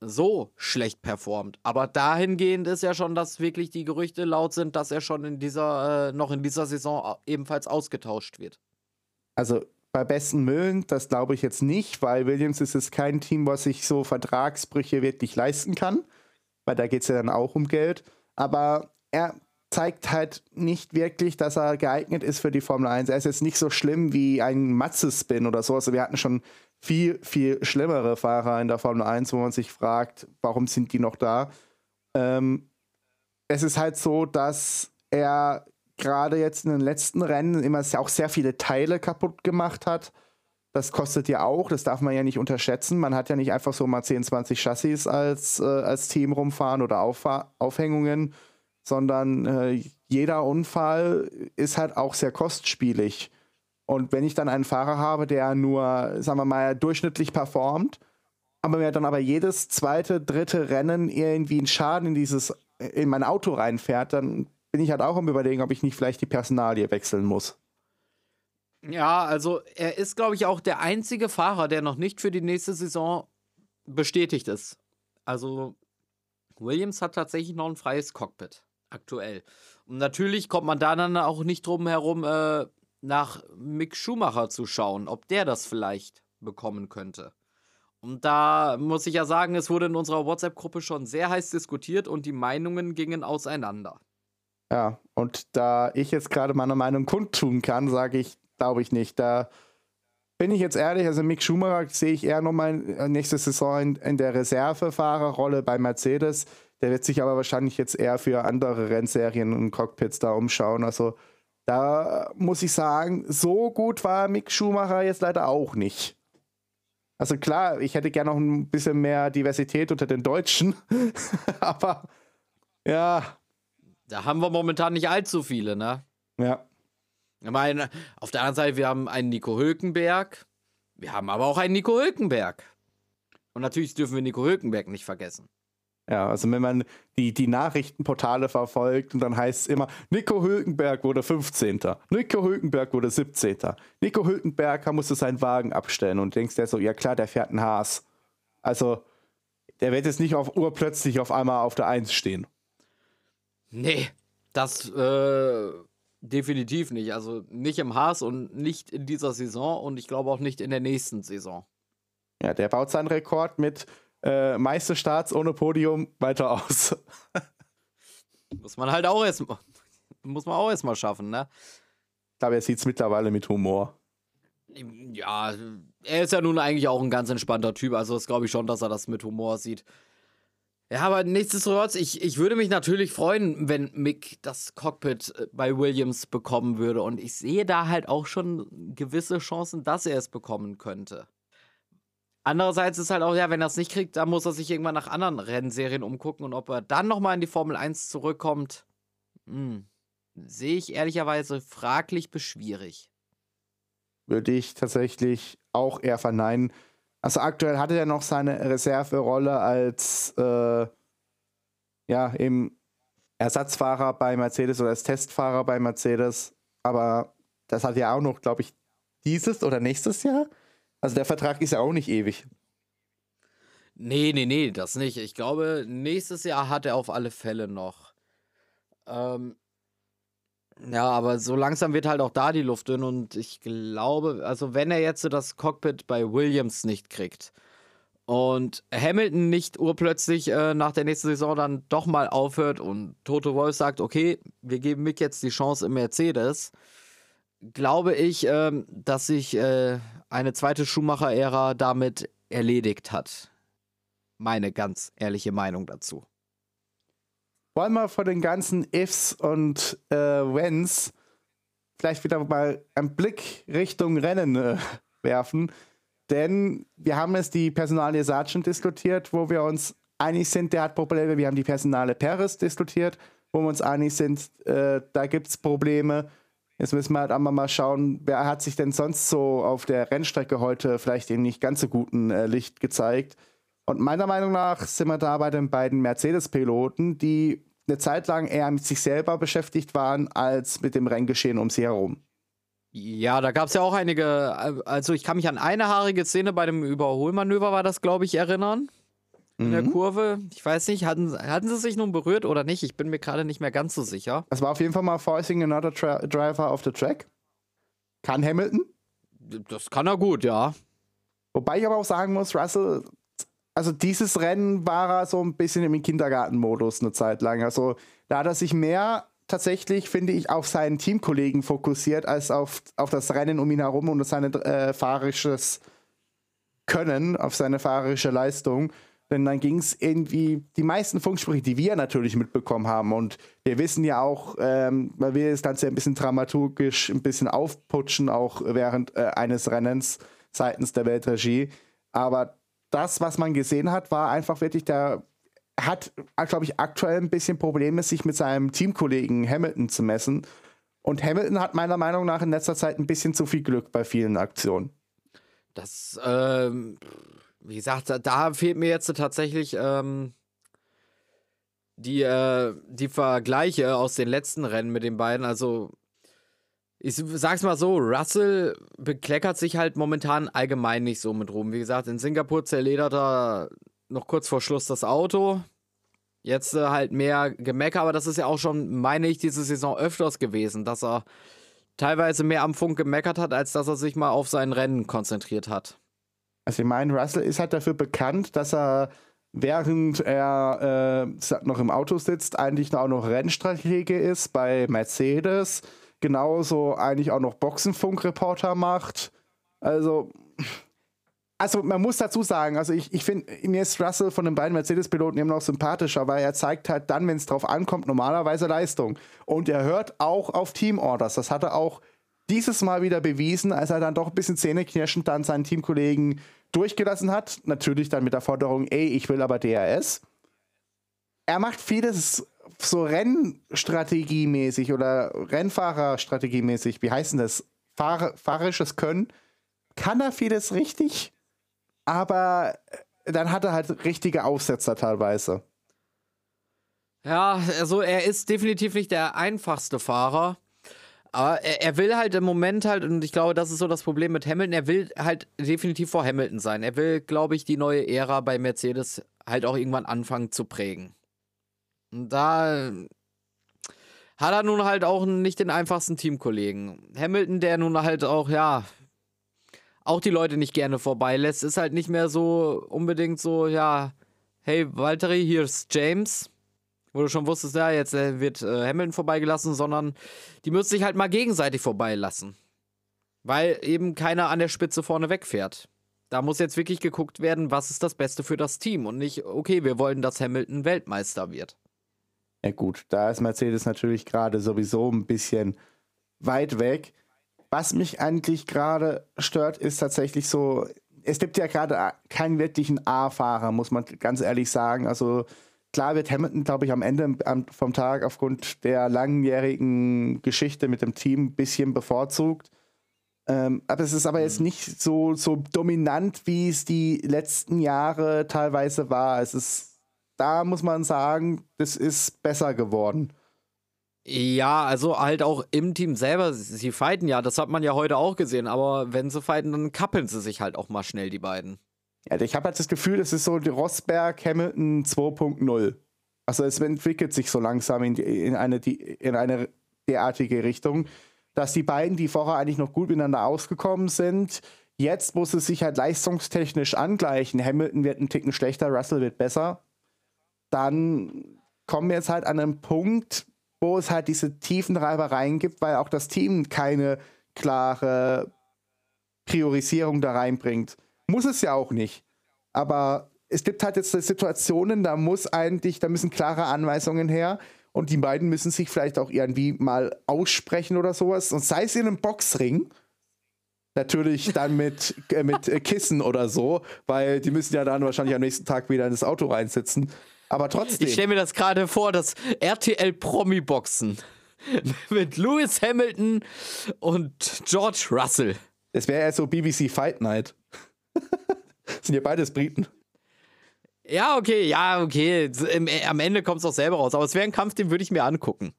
so schlecht performt. Aber dahingehend ist ja schon, dass wirklich die Gerüchte laut sind, dass er schon in dieser, äh, noch in dieser Saison ebenfalls ausgetauscht wird. Also bei besten Müllen, das glaube ich jetzt nicht, weil Williams ist es kein Team, was sich so Vertragsbrüche wirklich leisten kann, weil da geht es ja dann auch um Geld. Aber er zeigt halt nicht wirklich, dass er geeignet ist für die Formel 1. Er ist jetzt nicht so schlimm wie ein Matze-Spin oder so. Also wir hatten schon viel, viel schlimmere Fahrer in der Formel 1, wo man sich fragt, warum sind die noch da? Ähm, es ist halt so, dass er gerade jetzt in den letzten Rennen immer auch sehr viele Teile kaputt gemacht hat. Das kostet ja auch, das darf man ja nicht unterschätzen. Man hat ja nicht einfach so mal 10, 20 Chassis als, äh, als Team rumfahren oder Auffahr Aufhängungen, sondern äh, jeder Unfall ist halt auch sehr kostspielig. Und wenn ich dann einen Fahrer habe, der nur, sagen wir mal, durchschnittlich performt, aber mir dann aber jedes zweite, dritte Rennen irgendwie einen Schaden in dieses, in mein Auto reinfährt, dann bin ich halt auch am überlegen, ob ich nicht vielleicht die Personalie wechseln muss. Ja, also er ist, glaube ich, auch der einzige Fahrer, der noch nicht für die nächste Saison bestätigt ist. Also Williams hat tatsächlich noch ein freies Cockpit aktuell. Und natürlich kommt man da dann auch nicht drum herum, äh, nach Mick Schumacher zu schauen, ob der das vielleicht bekommen könnte. Und da muss ich ja sagen, es wurde in unserer WhatsApp-Gruppe schon sehr heiß diskutiert und die Meinungen gingen auseinander. Ja, und da ich jetzt gerade meine Meinung kundtun kann, sage ich, glaube ich nicht. Da bin ich jetzt ehrlich, also Mick Schumacher sehe ich eher nochmal äh, nächste Saison in, in der Reservefahrerrolle bei Mercedes. Der wird sich aber wahrscheinlich jetzt eher für andere Rennserien und Cockpits da umschauen. Also da muss ich sagen, so gut war Mick Schumacher jetzt leider auch nicht. Also klar, ich hätte gerne noch ein bisschen mehr Diversität unter den Deutschen, aber ja. Da haben wir momentan nicht allzu viele, ne? Ja. Ich meine, auf der anderen Seite, wir haben einen Nico Hülkenberg, wir haben aber auch einen Nico Hülkenberg. Und natürlich dürfen wir Nico Hülkenberg nicht vergessen. Ja, also wenn man die, die Nachrichtenportale verfolgt und dann heißt es immer, Nico Hülkenberg wurde 15. Nico Hülkenberg wurde 17. Nico Hülkenberg musste seinen Wagen abstellen und denkst dir so, ja klar, der fährt ein Haas. Also, der wird jetzt nicht auf urplötzlich auf einmal auf der Eins stehen. Nee, das äh, definitiv nicht. Also nicht im Haas und nicht in dieser Saison und ich glaube auch nicht in der nächsten Saison. Ja, der baut seinen Rekord mit äh, meiste Starts ohne Podium weiter aus. muss man halt auch erst muss man auch erstmal schaffen, ne? Ich glaube, er sieht es mittlerweile mit Humor. Ja, er ist ja nun eigentlich auch ein ganz entspannter Typ, also das glaube ich schon, dass er das mit Humor sieht. Ja, aber nichtsdestotrotz, ich, ich würde mich natürlich freuen, wenn Mick das Cockpit äh, bei Williams bekommen würde. Und ich sehe da halt auch schon gewisse Chancen, dass er es bekommen könnte. Andererseits ist halt auch, ja, wenn er es nicht kriegt, dann muss er sich irgendwann nach anderen Rennserien umgucken und ob er dann nochmal in die Formel 1 zurückkommt, hm, sehe ich ehrlicherweise fraglich bis schwierig. Würde ich tatsächlich auch eher verneinen. Also aktuell hatte er noch seine Reserverolle als äh, ja, eben Ersatzfahrer bei Mercedes oder als Testfahrer bei Mercedes. Aber das hat ja auch noch, glaube ich, dieses oder nächstes Jahr. Also der Vertrag ist ja auch nicht ewig. Nee, nee, nee, das nicht. Ich glaube, nächstes Jahr hat er auf alle Fälle noch. Ähm, ja, aber so langsam wird halt auch da die Luft dünn und ich glaube, also wenn er jetzt das Cockpit bei Williams nicht kriegt und Hamilton nicht urplötzlich äh, nach der nächsten Saison dann doch mal aufhört und Toto Wolf sagt, okay, wir geben Mick jetzt die Chance im Mercedes, glaube ich, äh, dass sich äh, eine zweite Schumacher-Ära damit erledigt hat meine ganz ehrliche Meinung dazu. Wollen wir von den ganzen Ifs und äh, Wenns vielleicht wieder mal einen Blick Richtung Rennen äh, werfen? Denn wir haben jetzt die Personalie Sargent diskutiert, wo wir uns einig sind, der hat Probleme. Wir haben die Personale Paris diskutiert, wo wir uns einig sind, äh, da gibt es Probleme. Jetzt müssen wir halt einmal mal schauen, wer hat sich denn sonst so auf der Rennstrecke heute vielleicht in nicht ganz so guten äh, Licht gezeigt. Und meiner Meinung nach sind wir da bei den beiden Mercedes-Piloten, die eine Zeit lang eher mit sich selber beschäftigt waren, als mit dem Renngeschehen um sie herum. Ja, da gab es ja auch einige, also ich kann mich an eine haarige Szene bei dem Überholmanöver, war das, glaube ich, erinnern. In mhm. der Kurve. Ich weiß nicht, hatten, hatten sie sich nun berührt oder nicht? Ich bin mir gerade nicht mehr ganz so sicher. Das war auf jeden Fall mal Forcing another driver off the track. Kann Hamilton? Das kann er gut, ja. Wobei ich aber auch sagen muss, Russell also dieses Rennen war er so ein bisschen im Kindergartenmodus eine Zeit lang. Also da hat er sich mehr tatsächlich, finde ich, auf seinen Teamkollegen fokussiert, als auf, auf das Rennen um ihn herum und sein äh, fahrisches Können, auf seine fahrische Leistung. Denn dann ging es irgendwie, die meisten Funksprüche, die wir natürlich mitbekommen haben, und wir wissen ja auch, ähm, weil wir das Ganze ein bisschen dramaturgisch ein bisschen aufputschen, auch während äh, eines Rennens seitens der Weltregie. Aber das, was man gesehen hat, war einfach wirklich der hat, glaube ich, aktuell ein bisschen Probleme, sich mit seinem Teamkollegen Hamilton zu messen. Und Hamilton hat meiner Meinung nach in letzter Zeit ein bisschen zu viel Glück bei vielen Aktionen. Das, ähm, wie gesagt, da, fehlt mir jetzt tatsächlich ähm, die, äh, die Vergleiche aus den letzten Rennen mit den beiden. Also ich sag's mal so, Russell bekleckert sich halt momentan allgemein nicht so mit rum. Wie gesagt, in Singapur zerledert er noch kurz vor Schluss das Auto. Jetzt äh, halt mehr Gemecker, aber das ist ja auch schon, meine ich, diese Saison öfters gewesen, dass er teilweise mehr am Funk gemeckert hat, als dass er sich mal auf sein Rennen konzentriert hat. Also ich meine, Russell ist halt dafür bekannt, dass er während er äh, noch im Auto sitzt, eigentlich auch noch Rennstratege ist bei Mercedes genauso eigentlich auch noch Boxenfunk-Reporter macht. Also, also man muss dazu sagen, also ich, ich finde, mir ist Russell von den beiden Mercedes-Piloten eben noch sympathischer, weil er zeigt halt dann, wenn es drauf ankommt, normalerweise Leistung. Und er hört auch auf Teamorders. Das hat er auch dieses Mal wieder bewiesen, als er dann doch ein bisschen zähneknirschend dann seinen Teamkollegen durchgelassen hat. Natürlich dann mit der Forderung, ey, ich will aber DRS. Er macht vieles so Rennstrategiemäßig oder Rennfahrerstrategiemäßig, wie heißt denn das? Fahr fahrisches Können, kann er vieles richtig, aber dann hat er halt richtige Aufsetzer teilweise. Ja, also er ist definitiv nicht der einfachste Fahrer. Aber er, er, will halt im Moment halt, und ich glaube, das ist so das Problem mit Hamilton, er will halt definitiv vor Hamilton sein. Er will, glaube ich, die neue Ära bei Mercedes halt auch irgendwann anfangen zu prägen. Und da hat er nun halt auch nicht den einfachsten Teamkollegen. Hamilton, der nun halt auch, ja, auch die Leute nicht gerne vorbeilässt, ist halt nicht mehr so unbedingt so, ja, hey, Valtteri, hier ist James. Wo du schon wusstest, ja, jetzt äh, wird äh, Hamilton vorbeigelassen, sondern die müssen sich halt mal gegenseitig vorbeilassen. Weil eben keiner an der Spitze vorne wegfährt. Da muss jetzt wirklich geguckt werden, was ist das Beste für das Team und nicht, okay, wir wollen, dass Hamilton Weltmeister wird. Ja gut, da ist Mercedes natürlich gerade sowieso ein bisschen weit weg. Was mich eigentlich gerade stört, ist tatsächlich so, es gibt ja gerade keinen wirklichen A-Fahrer, muss man ganz ehrlich sagen. Also klar wird Hamilton, glaube ich, am Ende vom Tag aufgrund der langjährigen Geschichte mit dem Team ein bisschen bevorzugt. Ähm, aber es ist aber jetzt mhm. nicht so, so dominant, wie es die letzten Jahre teilweise war. Es ist da muss man sagen, das ist besser geworden. Ja, also halt auch im Team selber, sie fighten ja, das hat man ja heute auch gesehen, aber wenn sie fighten, dann kappeln sie sich halt auch mal schnell, die beiden. Ja, ich habe halt das Gefühl, das ist so die Rosberg Hamilton 2.0. Also es entwickelt sich so langsam in, in, eine, in eine derartige Richtung, dass die beiden, die vorher eigentlich noch gut miteinander ausgekommen sind, jetzt muss es sich halt leistungstechnisch angleichen. Hamilton wird ein Ticken schlechter, Russell wird besser. Dann kommen wir jetzt halt an einen Punkt, wo es halt diese tiefen Reibereien gibt, weil auch das Team keine klare Priorisierung da reinbringt. Muss es ja auch nicht. Aber es gibt halt jetzt Situationen, da muss eigentlich, da müssen klare Anweisungen her und die beiden müssen sich vielleicht auch irgendwie mal aussprechen oder sowas. Und sei es in einem Boxring, natürlich dann mit, äh, mit Kissen oder so, weil die müssen ja dann wahrscheinlich am nächsten Tag wieder in das Auto reinsitzen. Aber trotzdem. Ich stelle mir das gerade vor, das RTL Promi-Boxen mit Lewis Hamilton und George Russell. Das wäre ja so BBC Fight Night. sind ja beides Briten. Ja, okay, ja, okay. Am Ende kommt es doch selber raus. Aber es wäre ein Kampf, den würde ich mir angucken.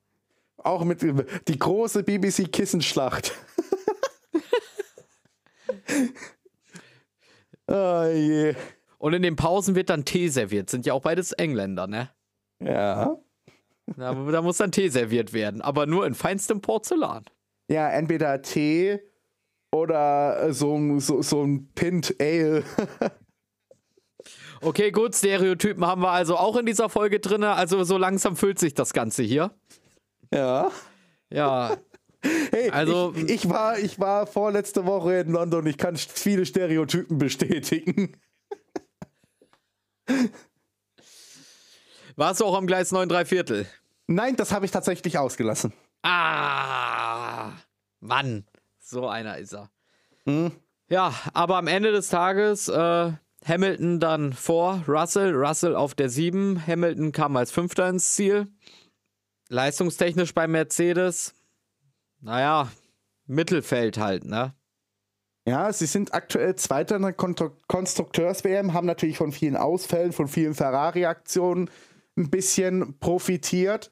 Auch mit die große BBC Kissenschlacht. oh je. Und in den Pausen wird dann Tee serviert. Sind ja auch beides Engländer, ne? Ja. Da, da muss dann Tee serviert werden, aber nur in feinstem Porzellan. Ja, entweder Tee oder so, so, so ein Pint Ale. okay, gut, Stereotypen haben wir also auch in dieser Folge drin. Also so langsam füllt sich das Ganze hier. Ja. Ja. Hey, also, ich, ich, war, ich war vorletzte Woche in London. Ich kann viele Stereotypen bestätigen. Warst du auch am Gleis 9 3 Viertel? Nein, das habe ich tatsächlich ausgelassen. Ah, Mann, so einer ist er. Hm. Ja, aber am Ende des Tages äh, Hamilton dann vor Russell, Russell auf der 7. Hamilton kam als Fünfter ins Ziel. Leistungstechnisch bei Mercedes, naja, Mittelfeld halt, ne? Ja, sie sind aktuell Zweiter in der Konstrukteurs-WM, haben natürlich von vielen Ausfällen, von vielen Ferrari-Aktionen ein bisschen profitiert.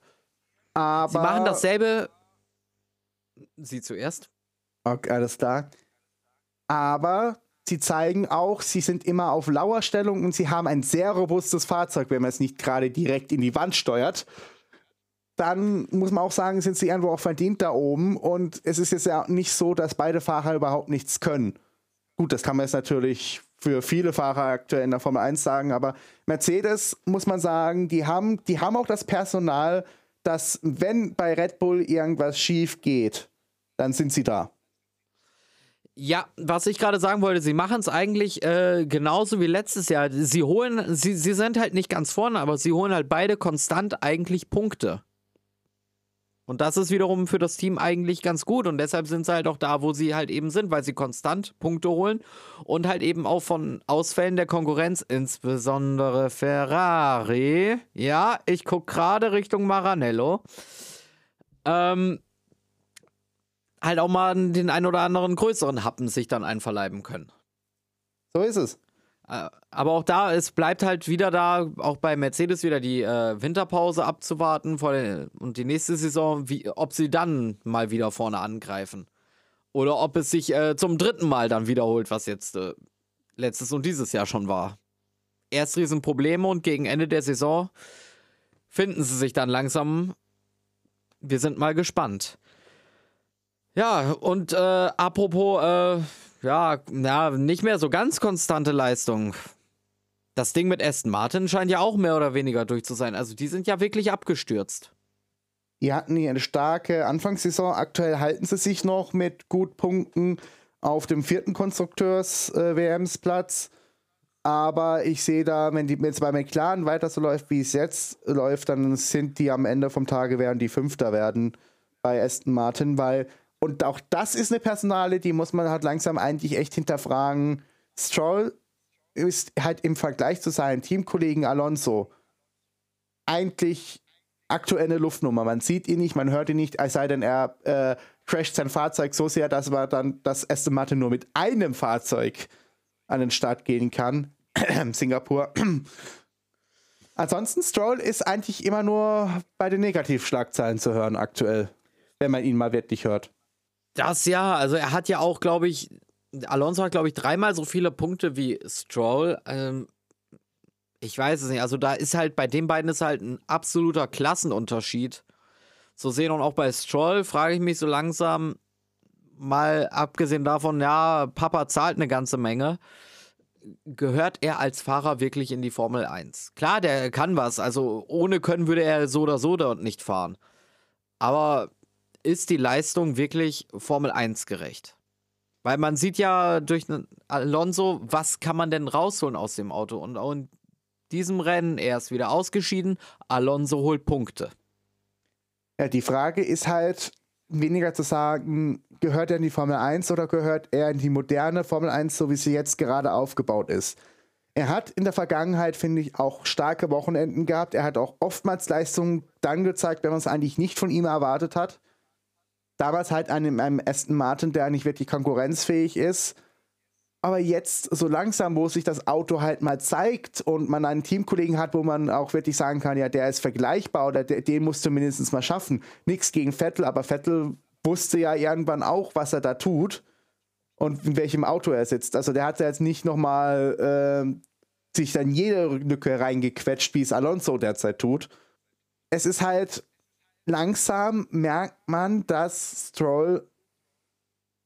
Aber sie machen dasselbe. Sie zuerst. Okay, alles klar. Aber sie zeigen auch, sie sind immer auf Lauerstellung und sie haben ein sehr robustes Fahrzeug, wenn man es nicht gerade direkt in die Wand steuert dann muss man auch sagen, sind sie irgendwo auch verdient da oben. Und es ist jetzt ja nicht so, dass beide Fahrer überhaupt nichts können. Gut, das kann man jetzt natürlich für viele Fahrer aktuell in der Formel 1 sagen, aber Mercedes muss man sagen, die haben, die haben auch das Personal, dass wenn bei Red Bull irgendwas schief geht, dann sind sie da. Ja, was ich gerade sagen wollte, sie machen es eigentlich äh, genauso wie letztes Jahr. Sie holen, sie, sie sind halt nicht ganz vorne, aber sie holen halt beide konstant eigentlich Punkte. Und das ist wiederum für das Team eigentlich ganz gut. Und deshalb sind sie halt auch da, wo sie halt eben sind, weil sie konstant Punkte holen und halt eben auch von Ausfällen der Konkurrenz, insbesondere Ferrari. Ja, ich gucke gerade Richtung Maranello. Ähm, halt auch mal den ein oder anderen größeren Happen sich dann einverleiben können. So ist es. Äh, aber auch da, es bleibt halt wieder da, auch bei Mercedes wieder die äh, Winterpause abzuwarten den, und die nächste Saison, wie, ob sie dann mal wieder vorne angreifen. Oder ob es sich äh, zum dritten Mal dann wiederholt, was jetzt äh, letztes und dieses Jahr schon war. Erst Riesenprobleme und gegen Ende der Saison finden sie sich dann langsam. Wir sind mal gespannt. Ja, und äh, apropos äh, ja, na, nicht mehr so ganz konstante Leistung. Das Ding mit Aston Martin scheint ja auch mehr oder weniger durch zu sein. Also die sind ja wirklich abgestürzt. Die hatten hier eine starke Anfangssaison. Aktuell halten sie sich noch mit gut Punkten auf dem vierten Konstrukteurs-WMs-Platz. Äh, Aber ich sehe da, wenn die jetzt bei McLaren weiter so läuft, wie es jetzt läuft, dann sind die am Ende vom Tage werden die Fünfter werden bei Aston Martin, weil und auch das ist eine Personale, die muss man halt langsam eigentlich echt hinterfragen. Stroll ist halt im Vergleich zu seinen Teamkollegen Alonso eigentlich aktuelle Luftnummer. Man sieht ihn nicht, man hört ihn nicht, es sei denn, er äh, crasht sein Fahrzeug so sehr, dass man dann das Aston Martin nur mit einem Fahrzeug an den Start gehen kann. Singapur. Ansonsten Stroll ist eigentlich immer nur bei den Negativschlagzeilen zu hören aktuell, wenn man ihn mal wirklich hört. Das ja, also er hat ja auch, glaube ich, Alonso hat, glaube ich, dreimal so viele Punkte wie Stroll. Ähm, ich weiß es nicht. Also da ist halt, bei den beiden ist halt ein absoluter Klassenunterschied zu sehen. Und auch bei Stroll frage ich mich so langsam, mal abgesehen davon, ja, Papa zahlt eine ganze Menge gehört er als Fahrer wirklich in die Formel 1? Klar, der kann was. Also ohne Können würde er so oder so dort nicht fahren. Aber ist die Leistung wirklich Formel 1 gerecht? Weil man sieht ja durch Alonso, was kann man denn rausholen aus dem Auto? Und auch in diesem Rennen, er ist wieder ausgeschieden, Alonso holt Punkte. Ja, die Frage ist halt, weniger zu sagen, gehört er in die Formel 1 oder gehört er in die moderne Formel 1, so wie sie jetzt gerade aufgebaut ist. Er hat in der Vergangenheit, finde ich, auch starke Wochenenden gehabt. Er hat auch oftmals Leistungen dann gezeigt, wenn man es eigentlich nicht von ihm erwartet hat. Damals halt einem, einem Aston Martin, der nicht wirklich konkurrenzfähig ist. Aber jetzt, so langsam, wo sich das Auto halt mal zeigt und man einen Teamkollegen hat, wo man auch wirklich sagen kann, ja, der ist vergleichbar oder der, den musst du mindestens mal schaffen. Nichts gegen Vettel, aber Vettel wusste ja irgendwann auch, was er da tut und in welchem Auto er sitzt. Also der hat ja jetzt nicht nochmal äh, sich dann jede Lücke reingequetscht, wie es Alonso derzeit tut. Es ist halt langsam merkt man, dass Stroll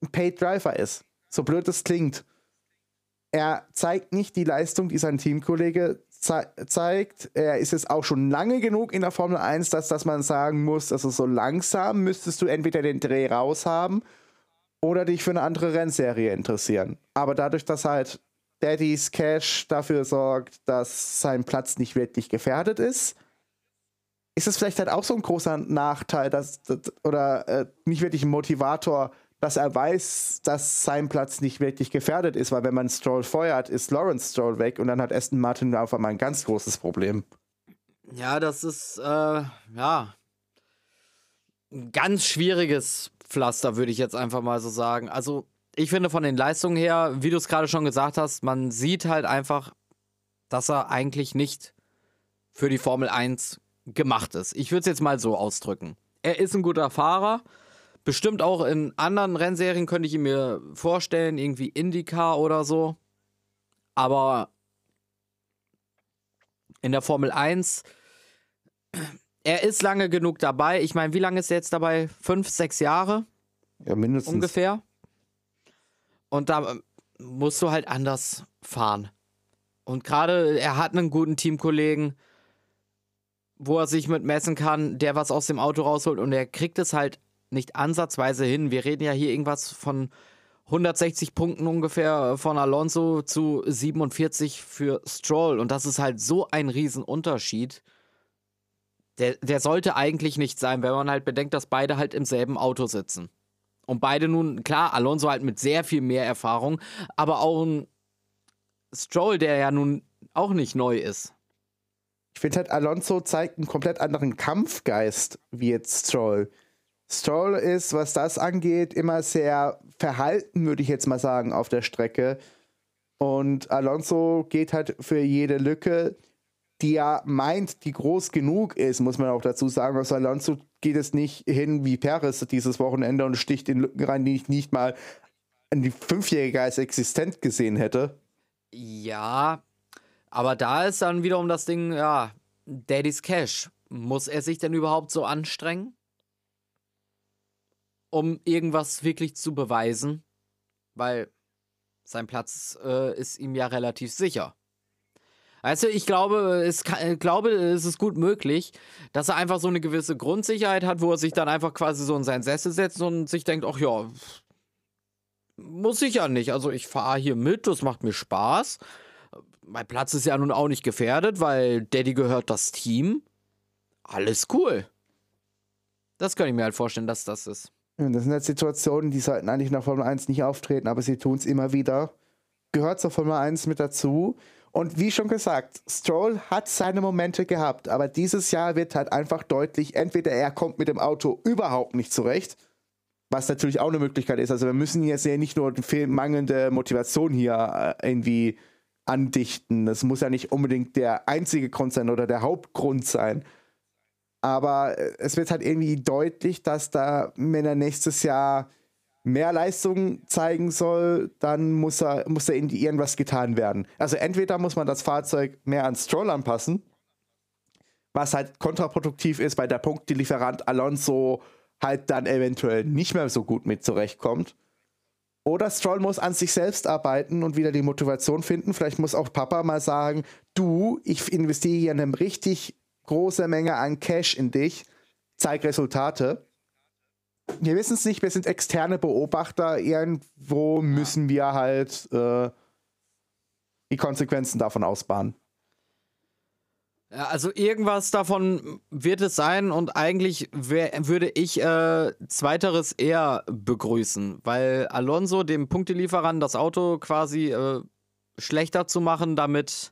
ein Paid Driver ist. So blöd es klingt. Er zeigt nicht die Leistung, die sein Teamkollege ze zeigt. Er ist jetzt auch schon lange genug in der Formel 1, dass, dass man sagen muss, also so langsam müsstest du entweder den Dreh raus haben oder dich für eine andere Rennserie interessieren. Aber dadurch, dass halt Daddy's Cash dafür sorgt, dass sein Platz nicht wirklich gefährdet ist, ist es vielleicht halt auch so ein großer Nachteil, dass, oder äh, nicht wirklich ein Motivator, dass er weiß, dass sein Platz nicht wirklich gefährdet ist, weil wenn man Stroll feuert, ist Lawrence Stroll weg und dann hat Aston Martin auf einmal ein ganz großes Problem. Ja, das ist, äh, ja, ein ganz schwieriges Pflaster, würde ich jetzt einfach mal so sagen. Also, ich finde von den Leistungen her, wie du es gerade schon gesagt hast, man sieht halt einfach, dass er eigentlich nicht für die Formel 1 gemacht ist. Ich würde es jetzt mal so ausdrücken. Er ist ein guter Fahrer, Bestimmt auch in anderen Rennserien könnte ich ihn mir vorstellen, irgendwie IndyCar oder so. Aber in der Formel 1, er ist lange genug dabei. Ich meine, wie lange ist er jetzt dabei? Fünf, sechs Jahre? Ja, mindestens. Ungefähr. Und da ähm, musst du halt anders fahren. Und gerade, er hat einen guten Teamkollegen, wo er sich mit messen kann, der was aus dem Auto rausholt und er kriegt es halt nicht ansatzweise hin. Wir reden ja hier irgendwas von 160 Punkten ungefähr von Alonso zu 47 für Stroll. Und das ist halt so ein Riesenunterschied. Der, der sollte eigentlich nicht sein, wenn man halt bedenkt, dass beide halt im selben Auto sitzen. Und beide nun, klar, Alonso halt mit sehr viel mehr Erfahrung, aber auch ein Stroll, der ja nun auch nicht neu ist. Ich finde halt, Alonso zeigt einen komplett anderen Kampfgeist wie jetzt Stroll. Stroll ist, was das angeht, immer sehr verhalten, würde ich jetzt mal sagen, auf der Strecke. Und Alonso geht halt für jede Lücke, die er meint, die groß genug ist, muss man auch dazu sagen. Also Alonso geht es nicht hin wie Perez dieses Wochenende und sticht in Lücken rein, die ich nicht mal an die Fünfjährige als existent gesehen hätte. Ja, aber da ist dann wiederum das Ding, ja, Daddy's Cash. Muss er sich denn überhaupt so anstrengen? um irgendwas wirklich zu beweisen, weil sein Platz äh, ist ihm ja relativ sicher. Also ich glaube, es kann, äh, glaube, es ist gut möglich, dass er einfach so eine gewisse Grundsicherheit hat, wo er sich dann einfach quasi so in seinen Sessel setzt und sich denkt, ach ja, muss ich ja nicht. Also ich fahre hier mit, das macht mir Spaß. Mein Platz ist ja nun auch nicht gefährdet, weil Daddy gehört das Team. Alles cool. Das kann ich mir halt vorstellen, dass das ist. Das sind halt Situationen, die sollten eigentlich in der Formel 1 nicht auftreten, aber sie tun es immer wieder. Gehört zur Formel 1 mit dazu. Und wie schon gesagt, Stroll hat seine Momente gehabt, aber dieses Jahr wird halt einfach deutlich, entweder er kommt mit dem Auto überhaupt nicht zurecht, was natürlich auch eine Möglichkeit ist. Also wir müssen jetzt ja nicht nur mangelnde Motivation hier äh, irgendwie andichten. Das muss ja nicht unbedingt der einzige Grund sein oder der Hauptgrund sein. Aber äh, es wird halt irgendwie deutlich, dass da, wenn er nächstes Jahr mehr Leistung zeigen soll, dann muss er, muss da irgendwas getan werden. Also entweder muss man das Fahrzeug mehr an Stroll anpassen, was halt kontraproduktiv ist, weil der Punktelieferant Alonso halt dann eventuell nicht mehr so gut mit zurechtkommt. Oder Stroll muss an sich selbst arbeiten und wieder die Motivation finden. Vielleicht muss auch Papa mal sagen, du, ich investiere hier eine richtig große Menge an Cash in dich, zeig Resultate. Wir wissen es nicht, wir sind externe Beobachter. Irgendwo müssen wir halt äh, die Konsequenzen davon ausbaden. Also irgendwas davon wird es sein und eigentlich wär, würde ich äh, zweiteres eher begrüßen, weil Alonso dem Punktelieferern das Auto quasi äh, schlechter zu machen, damit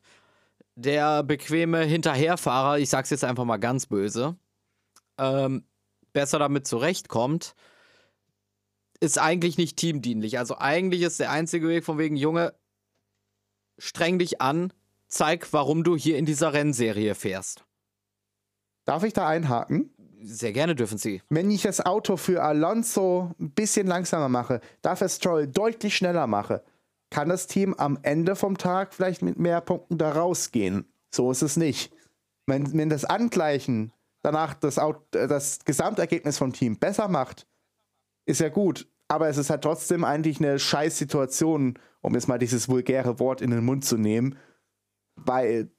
der bequeme Hinterherfahrer, ich sag's jetzt einfach mal ganz böse, ähm, besser damit zurechtkommt, ist eigentlich nicht teamdienlich. Also eigentlich ist der einzige Weg von wegen, Junge, streng dich an, zeig, warum du hier in dieser Rennserie fährst. Darf ich da einhaken? Sehr gerne dürfen Sie. Wenn ich das Auto für Alonso ein bisschen langsamer mache, dafür Stroll deutlich schneller mache, kann das Team am Ende vom Tag vielleicht mit mehr Punkten da rausgehen. So ist es nicht. Wenn, wenn das Angleichen danach das, Auto, das Gesamtergebnis vom Team besser macht, ist ja gut. Aber es ist halt trotzdem eigentlich eine Scheißsituation, um jetzt mal dieses vulgäre Wort in den Mund zu nehmen, weil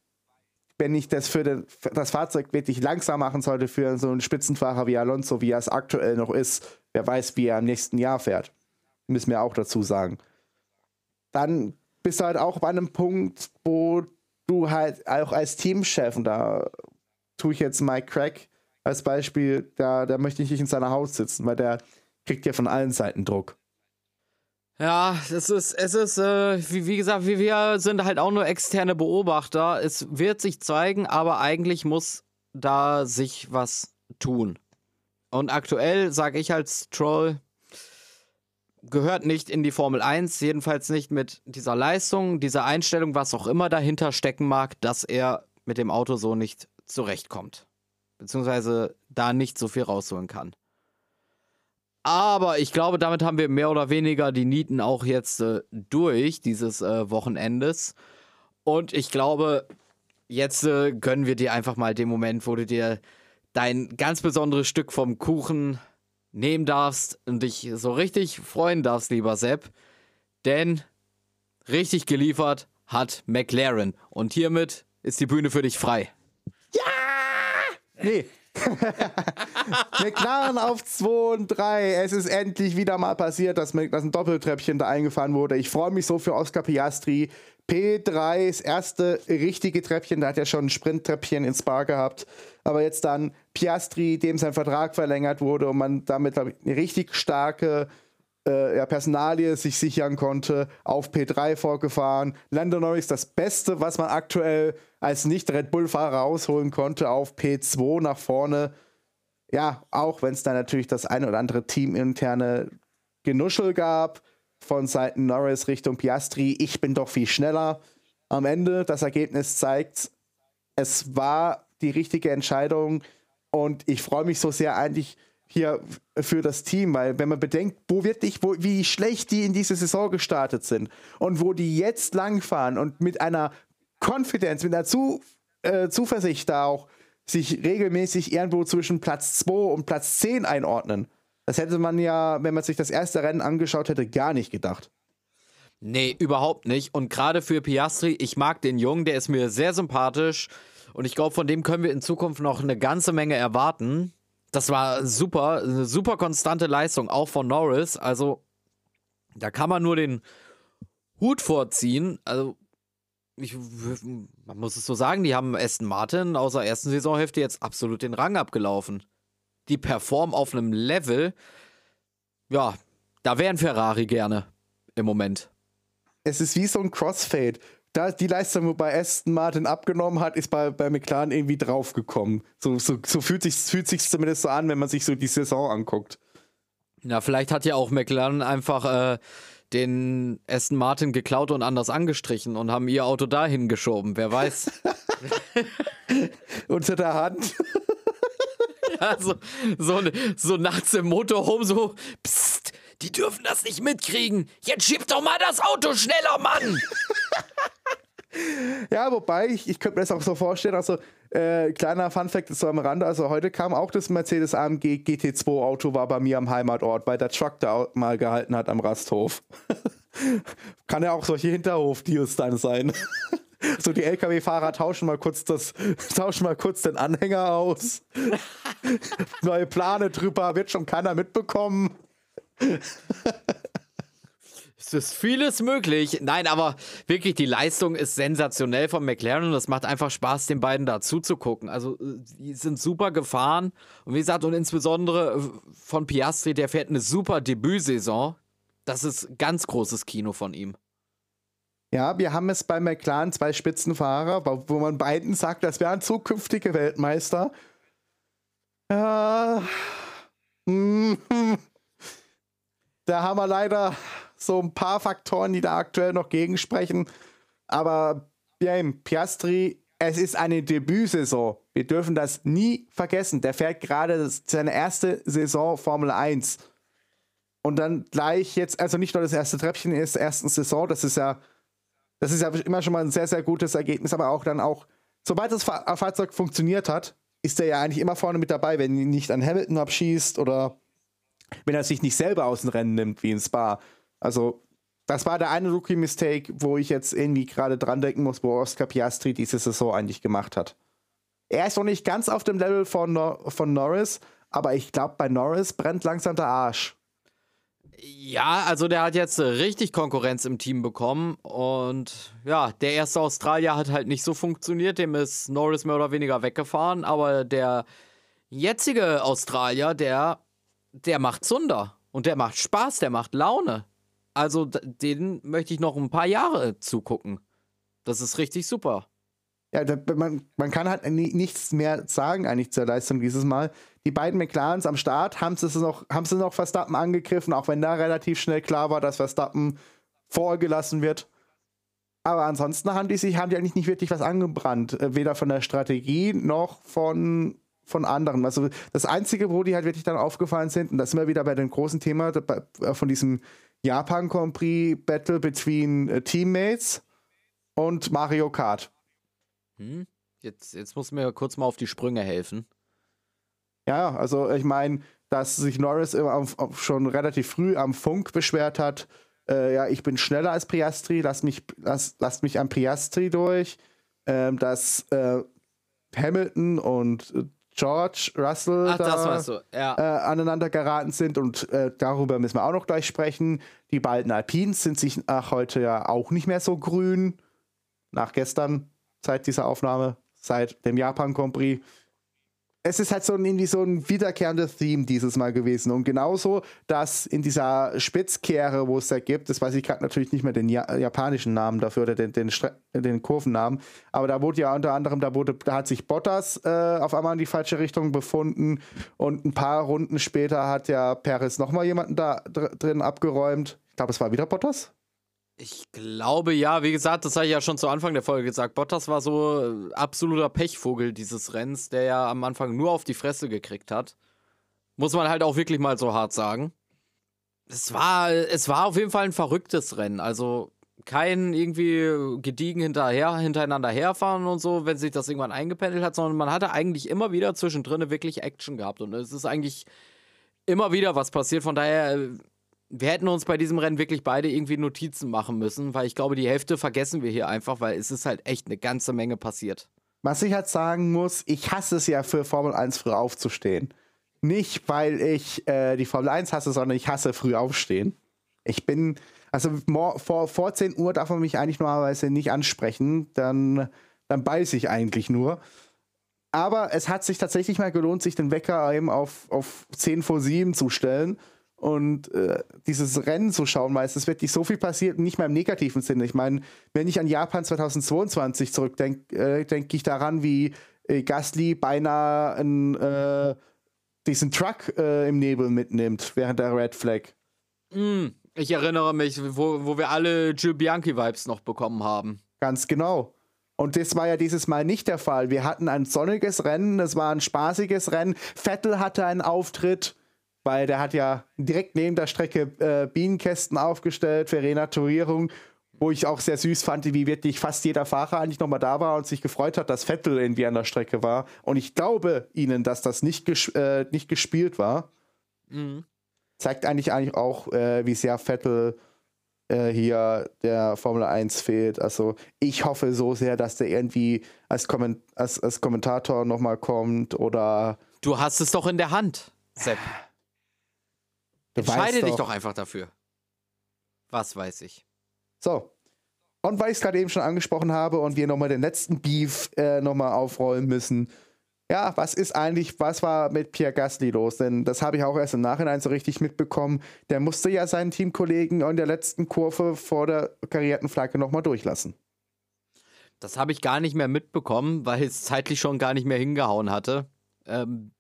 wenn ich das für, das Fahrzeug wirklich langsam machen sollte für so einen Spitzenfahrer wie Alonso, wie er es aktuell noch ist, wer weiß, wie er im nächsten Jahr fährt. Müssen wir auch dazu sagen. Dann bist du halt auch bei einem Punkt, wo du halt auch als Teamchef, und da tue ich jetzt Mike Craig als Beispiel, da, da möchte ich nicht in seiner Haut sitzen, weil der kriegt ja von allen Seiten Druck. Ja, es ist, es ist, äh, wie, wie, gesagt, wir, wir sind halt auch nur externe Beobachter. Es wird sich zeigen, aber eigentlich muss da sich was tun. Und aktuell sage ich als Troll, gehört nicht in die Formel 1, jedenfalls nicht mit dieser Leistung, dieser Einstellung, was auch immer dahinter stecken mag, dass er mit dem Auto so nicht zurechtkommt. Beziehungsweise da nicht so viel rausholen kann. Aber ich glaube, damit haben wir mehr oder weniger die Nieten auch jetzt äh, durch dieses äh, Wochenendes. Und ich glaube, jetzt äh, gönnen wir dir einfach mal den Moment, wo du dir dein ganz besonderes Stück vom Kuchen nehmen darfst und dich so richtig freuen darfst, lieber Sepp. Denn richtig geliefert hat McLaren. Und hiermit ist die Bühne für dich frei. Ja! Nee, McLaren auf 2 und 3. Es ist endlich wieder mal passiert, dass, dass ein Doppeltreppchen da eingefahren wurde. Ich freue mich so für Oscar Piastri. P3, das erste richtige Treppchen. Da hat er schon ein Sprinttreppchen ins Spa gehabt. Aber jetzt dann Piastri, dem sein Vertrag verlängert wurde und man damit, glaube ich, eine richtig starke äh, ja, Personalie sich sichern konnte, auf P3 vorgefahren. Lando Norris das Beste, was man aktuell als nicht-Red Bull-Fahrer rausholen konnte, auf P2 nach vorne. Ja, auch wenn es da natürlich das ein oder andere teaminterne Genuschel gab von Seiten Norris Richtung Piastri. Ich bin doch viel schneller. Am Ende, das Ergebnis zeigt, es war die richtige Entscheidung und ich freue mich so sehr eigentlich, hier für das Team, weil wenn man bedenkt, wo wirklich, wo, wie schlecht die in diese Saison gestartet sind und wo die jetzt langfahren und mit einer Konfidenz, mit einer Zu, äh, Zuversicht da auch sich regelmäßig irgendwo zwischen Platz 2 und Platz 10 einordnen. Das hätte man ja, wenn man sich das erste Rennen angeschaut hätte, gar nicht gedacht. Nee, überhaupt nicht. Und gerade für Piastri, ich mag den Jungen, der ist mir sehr sympathisch. Und ich glaube, von dem können wir in Zukunft noch eine ganze Menge erwarten. Das war super, eine super konstante Leistung, auch von Norris. Also, da kann man nur den Hut vorziehen. Also, ich, man muss es so sagen, die haben Aston Martin aus der ersten Saisonhälfte jetzt absolut den Rang abgelaufen. Die performen auf einem Level, ja, da wären Ferrari gerne im Moment. Es ist wie so ein Crossfade da die Leistung, wo bei Aston Martin abgenommen hat, ist bei, bei McLaren irgendwie draufgekommen. So, so, so fühlt sich fühlt sich zumindest so an, wenn man sich so die Saison anguckt. Ja, vielleicht hat ja auch McLaren einfach äh, den Aston Martin geklaut und anders angestrichen und haben ihr Auto dahin geschoben. Wer weiß. Unter der Hand. ja, so, so, so nachts im Motorhome so, psst, die dürfen das nicht mitkriegen. Jetzt schieb doch mal das Auto schneller, Mann. ja, wobei, ich, ich könnte mir das auch so vorstellen, also äh, kleiner Funfact so am Rande, also heute kam auch das Mercedes AMG GT2 Auto, war bei mir am Heimatort, weil der Truck da mal gehalten hat am Rasthof. Kann ja auch solche Hinterhof-Deals dann sein. so die LKW-Fahrer tauschen mal kurz das, tauschen mal kurz den Anhänger aus. Neue Plane drüber, wird schon keiner mitbekommen. Es ist vieles möglich. Nein, aber wirklich, die Leistung ist sensationell von McLaren und es macht einfach Spaß, den beiden da zuzugucken. Also, äh, die sind super gefahren. Und wie gesagt, und insbesondere äh, von Piastri, der fährt eine super Debütsaison. Das ist ganz großes Kino von ihm. Ja, wir haben es bei McLaren zwei Spitzenfahrer, wo man beiden sagt, das wären zukünftige Weltmeister. Ja. Da haben wir leider so ein paar Faktoren, die da aktuell noch gegensprechen. Aber ja, Piastri, es ist eine Debütsaison. Wir dürfen das nie vergessen. Der fährt gerade seine erste Saison Formel 1. Und dann gleich jetzt, also nicht nur das erste Treppchen in der ersten Saison, das ist ja, das ist ja immer schon mal ein sehr, sehr gutes Ergebnis, aber auch dann auch, sobald das Fahrzeug funktioniert hat, ist er ja eigentlich immer vorne mit dabei, wenn ihn nicht an Hamilton abschießt oder wenn er sich nicht selber aus dem Rennen nimmt, wie in Spa. Also, das war der eine Rookie-Mistake, wo ich jetzt irgendwie gerade dran denken muss, wo Oscar Piastri diese Saison eigentlich gemacht hat. Er ist noch nicht ganz auf dem Level von, Nor von Norris, aber ich glaube, bei Norris brennt langsam der Arsch. Ja, also der hat jetzt richtig Konkurrenz im Team bekommen und ja, der erste Australier hat halt nicht so funktioniert, dem ist Norris mehr oder weniger weggefahren, aber der jetzige Australier, der, der macht Zunder und der macht Spaß, der macht Laune. Also den möchte ich noch ein paar Jahre zugucken. Das ist richtig super. Ja, da, man, man kann halt nichts mehr sagen eigentlich zur Leistung dieses Mal. Die beiden McLarens am Start haben sie noch, haben sie noch Verstappen angegriffen, auch wenn da relativ schnell klar war, dass Verstappen vorgelassen wird. Aber ansonsten haben die sich haben die eigentlich nicht wirklich was angebrannt, äh, weder von der Strategie noch von von anderen. Also das einzige, wo die halt wirklich dann aufgefallen sind, und das sind wir wieder bei dem großen Thema äh, von diesem Japan Grand Prix Battle between äh, Teammates und Mario Kart. Hm? Jetzt, jetzt muss mir kurz mal auf die Sprünge helfen. Ja, also ich meine, dass sich Norris auf, auf schon relativ früh am Funk beschwert hat, äh, ja, ich bin schneller als Priastri, lass mich, lass, lasst mich an Priastri durch, ähm, dass äh, Hamilton und äh, George Russell Ach, da, so. ja. äh, aneinander geraten sind und äh, darüber müssen wir auch noch gleich sprechen. Die beiden Alpines sind sich nach heute ja auch nicht mehr so grün. Nach gestern, seit dieser Aufnahme, seit dem Japan Grand Prix es ist halt so ein, irgendwie so ein wiederkehrendes Theme dieses Mal gewesen. Und genauso, dass in dieser Spitzkehre, wo es da gibt, das weiß ich gerade natürlich nicht mehr den ja japanischen Namen dafür oder den, den, den, Kurvennamen, aber da wurde ja unter anderem, da, wurde, da hat sich Bottas äh, auf einmal in die falsche Richtung befunden und ein paar Runden später hat ja Perez nochmal jemanden da dr drin abgeräumt. Ich glaube, es war wieder Bottas. Ich glaube ja, wie gesagt, das habe ich ja schon zu Anfang der Folge gesagt. Bottas war so äh, absoluter Pechvogel dieses Rennens, der ja am Anfang nur auf die Fresse gekriegt hat. Muss man halt auch wirklich mal so hart sagen. Es war, es war auf jeden Fall ein verrücktes Rennen. Also kein irgendwie gediegen hinterher, hintereinander herfahren und so, wenn sich das irgendwann eingependelt hat, sondern man hatte eigentlich immer wieder zwischendrin wirklich Action gehabt. Und es ist eigentlich immer wieder was passiert. Von daher äh, wir hätten uns bei diesem Rennen wirklich beide irgendwie Notizen machen müssen, weil ich glaube, die Hälfte vergessen wir hier einfach, weil es ist halt echt eine ganze Menge passiert. Was ich halt sagen muss, ich hasse es ja für Formel 1 früh aufzustehen. Nicht, weil ich äh, die Formel 1 hasse, sondern ich hasse früh aufstehen. Ich bin, also vor, vor 10 Uhr darf man mich eigentlich normalerweise nicht ansprechen, dann, dann beiße ich eigentlich nur. Aber es hat sich tatsächlich mal gelohnt, sich den Wecker eben auf, auf 10 vor 7 zu stellen und äh, dieses Rennen zu schauen, weil es wirklich so viel passiert, nicht mal im negativen Sinne. Ich meine, wenn ich an Japan 2022 zurückdenke, äh, denke ich daran, wie äh, Gasly beinahe einen, äh, diesen Truck äh, im Nebel mitnimmt während der Red Flag. Mm, Ich erinnere mich, wo, wo wir alle Jill Bianchi-Vibes noch bekommen haben. Ganz genau. Und das war ja dieses Mal nicht der Fall. Wir hatten ein sonniges Rennen, es war ein spaßiges Rennen. Vettel hatte einen Auftritt, weil der hat ja direkt neben der Strecke äh, Bienenkästen aufgestellt für Renaturierung, wo ich auch sehr süß fand, wie wirklich fast jeder Fahrer eigentlich nochmal da war und sich gefreut hat, dass Vettel irgendwie an der Strecke war. Und ich glaube ihnen, dass das nicht, ges äh, nicht gespielt war. Mhm. Zeigt eigentlich, eigentlich auch, äh, wie sehr Vettel äh, hier der Formel 1 fehlt. Also ich hoffe so sehr, dass der irgendwie als, Komment als, als Kommentator nochmal kommt oder. Du hast es doch in der Hand, Sepp. Entscheide dich doch. doch einfach dafür. Was weiß ich. So. Und weil ich es gerade eben schon angesprochen habe und wir nochmal den letzten Beef äh, nochmal aufrollen müssen, ja, was ist eigentlich, was war mit Pierre Gasly los? Denn das habe ich auch erst im Nachhinein so richtig mitbekommen. Der musste ja seinen Teamkollegen in der letzten Kurve vor der karierten Flagge nochmal durchlassen. Das habe ich gar nicht mehr mitbekommen, weil es zeitlich schon gar nicht mehr hingehauen hatte. Ähm,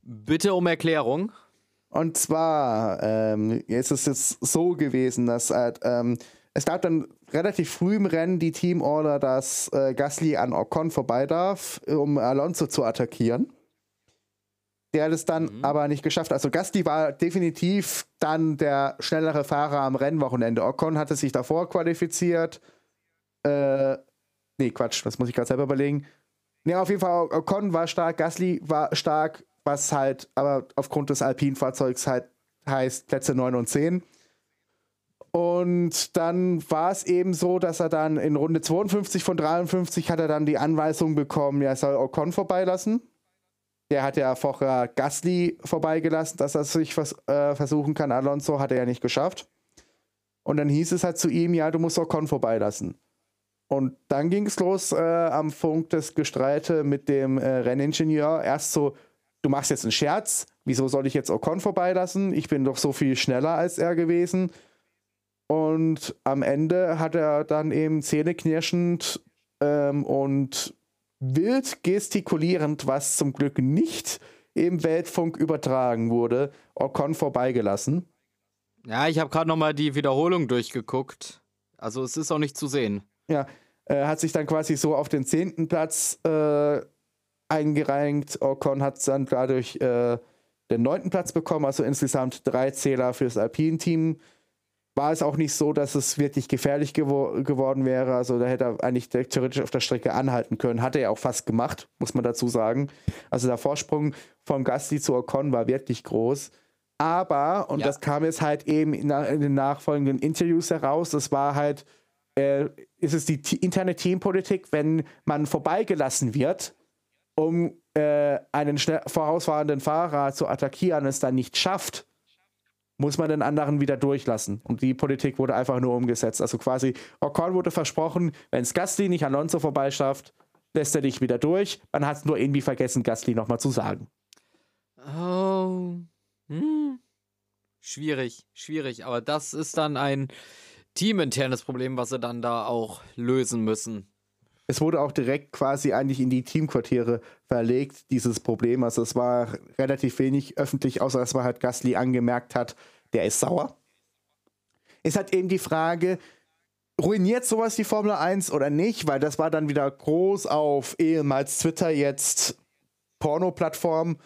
bitte um Erklärung. Und zwar ähm, ist es jetzt so gewesen, dass halt, ähm, es gab dann relativ früh im Rennen die Teamorder, dass äh, Gasly an Ocon vorbei darf, um Alonso zu attackieren. Der hat es dann mhm. aber nicht geschafft. Also Gasly war definitiv dann der schnellere Fahrer am Rennwochenende. Ocon hatte sich davor qualifiziert. Äh, nee, Quatsch, das muss ich gerade selber überlegen. Nee, auf jeden Fall, Ocon war stark, Gasly war stark, was halt aber aufgrund des Alpin-Fahrzeugs halt heißt Plätze 9 und 10. Und dann war es eben so, dass er dann in Runde 52 von 53 hat er dann die Anweisung bekommen, er soll Ocon vorbeilassen. Der hat ja vorher Gasly vorbeigelassen, dass er sich was, äh, versuchen kann. Alonso hat er ja nicht geschafft. Und dann hieß es halt zu ihm, ja, du musst Ocon vorbeilassen. Und dann ging es los äh, am Funk das Gestreite mit dem äh, Renningenieur. Erst so, du machst jetzt einen Scherz, wieso soll ich jetzt Ocon vorbeilassen? Ich bin doch so viel schneller als er gewesen. Und am Ende hat er dann eben zähneknirschend ähm, und wild gestikulierend, was zum Glück nicht im Weltfunk übertragen wurde, Ocon vorbeigelassen. Ja, ich habe gerade nochmal die Wiederholung durchgeguckt. Also es ist auch nicht zu sehen. Ja, er hat sich dann quasi so auf den zehnten Platz äh, eingereiht. Ocon hat dann dadurch äh, den neunten Platz bekommen, also insgesamt drei Zähler fürs Alpine-Team war es auch nicht so, dass es wirklich gefährlich gewo geworden wäre. Also da hätte er eigentlich theoretisch auf der Strecke anhalten können. Hat er ja auch fast gemacht, muss man dazu sagen. Also der Vorsprung vom Gasti zu Ocon war wirklich groß. Aber, und ja. das kam jetzt halt eben in, in, den nachfolgenden Interviews heraus, das war halt, äh, ist es die interne Teampolitik, wenn man vorbeigelassen wird, um äh, einen vorausfahrenden Fahrer zu attackieren, es dann nicht schafft, muss man den anderen wieder durchlassen. Und die Politik wurde einfach nur umgesetzt. Also quasi, Ocon wurde versprochen, wenn es Gasly nicht Alonso vorbeischafft, lässt er dich wieder durch. Man hat es nur irgendwie vergessen, Gasly nochmal zu sagen. Oh. Hm. Schwierig, schwierig. Aber das ist dann ein teaminternes Problem, was sie dann da auch lösen müssen. Es wurde auch direkt quasi eigentlich in die Teamquartiere verlegt, dieses Problem. Also es war relativ wenig öffentlich, außer dass man halt Gasly angemerkt hat, der ist sauer. Es hat eben die Frage, ruiniert sowas die Formel 1 oder nicht? Weil das war dann wieder groß auf ehemals Twitter, jetzt Porno-Plattform.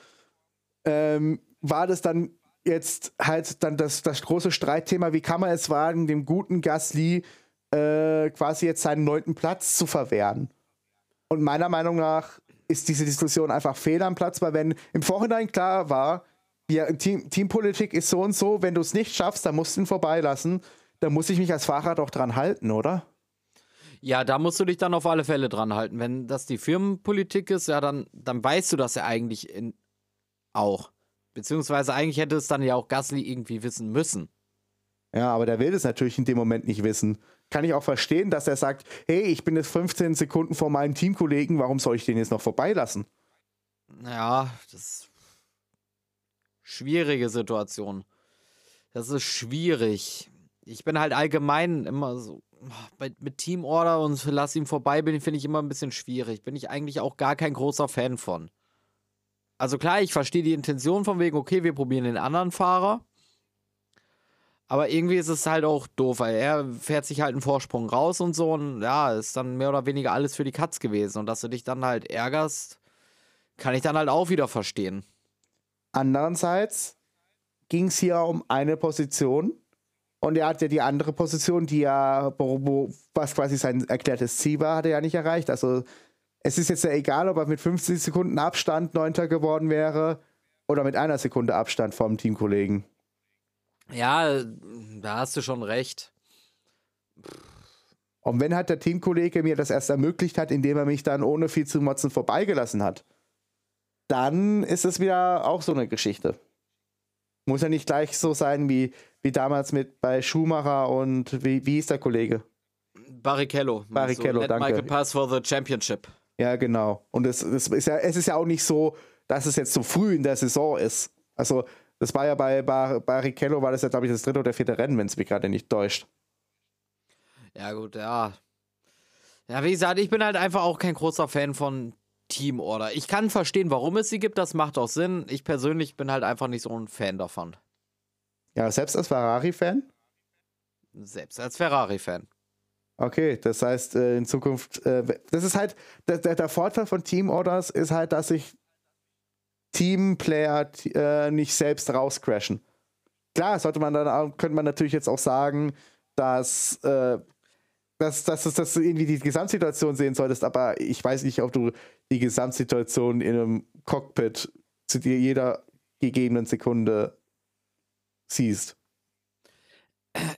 Ähm, war das dann jetzt halt dann das, das große Streitthema, wie kann man es wagen, dem guten Gasly äh, quasi jetzt seinen neunten Platz zu verwehren? Und meiner Meinung nach ist diese Diskussion einfach fehl am Platz, weil wenn im Vorhinein klar war, ja, Team, Teampolitik ist so und so, wenn du es nicht schaffst, dann musst du ihn vorbeilassen, dann muss ich mich als Fahrer doch dran halten, oder? Ja, da musst du dich dann auf alle Fälle dran halten. Wenn das die Firmenpolitik ist, ja, dann, dann weißt du das ja eigentlich in, auch. Beziehungsweise eigentlich hätte es dann ja auch Gasly irgendwie wissen müssen. Ja, aber der will es natürlich in dem Moment nicht wissen. Kann ich auch verstehen, dass er sagt, hey, ich bin jetzt 15 Sekunden vor meinem Teamkollegen, warum soll ich den jetzt noch vorbeilassen? Ja, das ist schwierige Situation. Das ist schwierig. Ich bin halt allgemein immer so mit Teamorder und lass ihn vorbei bin, finde ich immer ein bisschen schwierig. Bin ich eigentlich auch gar kein großer Fan von. Also klar, ich verstehe die Intention von wegen, okay, wir probieren den anderen Fahrer. Aber irgendwie ist es halt auch doof, weil er fährt sich halt einen Vorsprung raus und so und ja, ist dann mehr oder weniger alles für die Katz gewesen. Und dass du dich dann halt ärgerst, kann ich dann halt auch wieder verstehen. Andererseits ging es hier um eine Position und er hat ja die andere Position, die ja, was quasi sein erklärtes Ziel war, hat er ja nicht erreicht. Also es ist jetzt ja egal, ob er mit 50 Sekunden Abstand Neunter geworden wäre oder mit einer Sekunde Abstand vom Teamkollegen. Ja, da hast du schon recht. Und wenn halt der Teamkollege mir das erst ermöglicht hat, indem er mich dann ohne viel zu motzen vorbeigelassen hat, dann ist es wieder auch so eine Geschichte. Muss ja nicht gleich so sein wie, wie damals mit bei Schumacher und wie, wie ist der Kollege? Barrichello. Barrichello, so, danke. Michael Pass for the Championship. Ja, genau. Und es, es, ist ja, es ist ja auch nicht so, dass es jetzt so früh in der Saison ist. Also, das war ja bei Bar Barrichello, war das ja, glaube ich, das dritte oder vierte Rennen, wenn es mich gerade nicht täuscht. Ja, gut, ja. Ja, wie gesagt, ich bin halt einfach auch kein großer Fan von Teamorder. Ich kann verstehen, warum es sie gibt, das macht auch Sinn. Ich persönlich bin halt einfach nicht so ein Fan davon. Ja, selbst als Ferrari-Fan? Selbst als Ferrari-Fan. Okay, das heißt, äh, in Zukunft, äh, das ist halt, der, der Vorteil von Teamorders ist halt, dass sich Teamplayer äh, nicht selbst rauscrashen. Klar, sollte man dann, könnte man natürlich jetzt auch sagen, dass, äh, dass, dass, dass, dass du irgendwie die Gesamtsituation sehen solltest, aber ich weiß nicht, ob du die Gesamtsituation in einem Cockpit zu dir jeder gegebenen Sekunde siehst.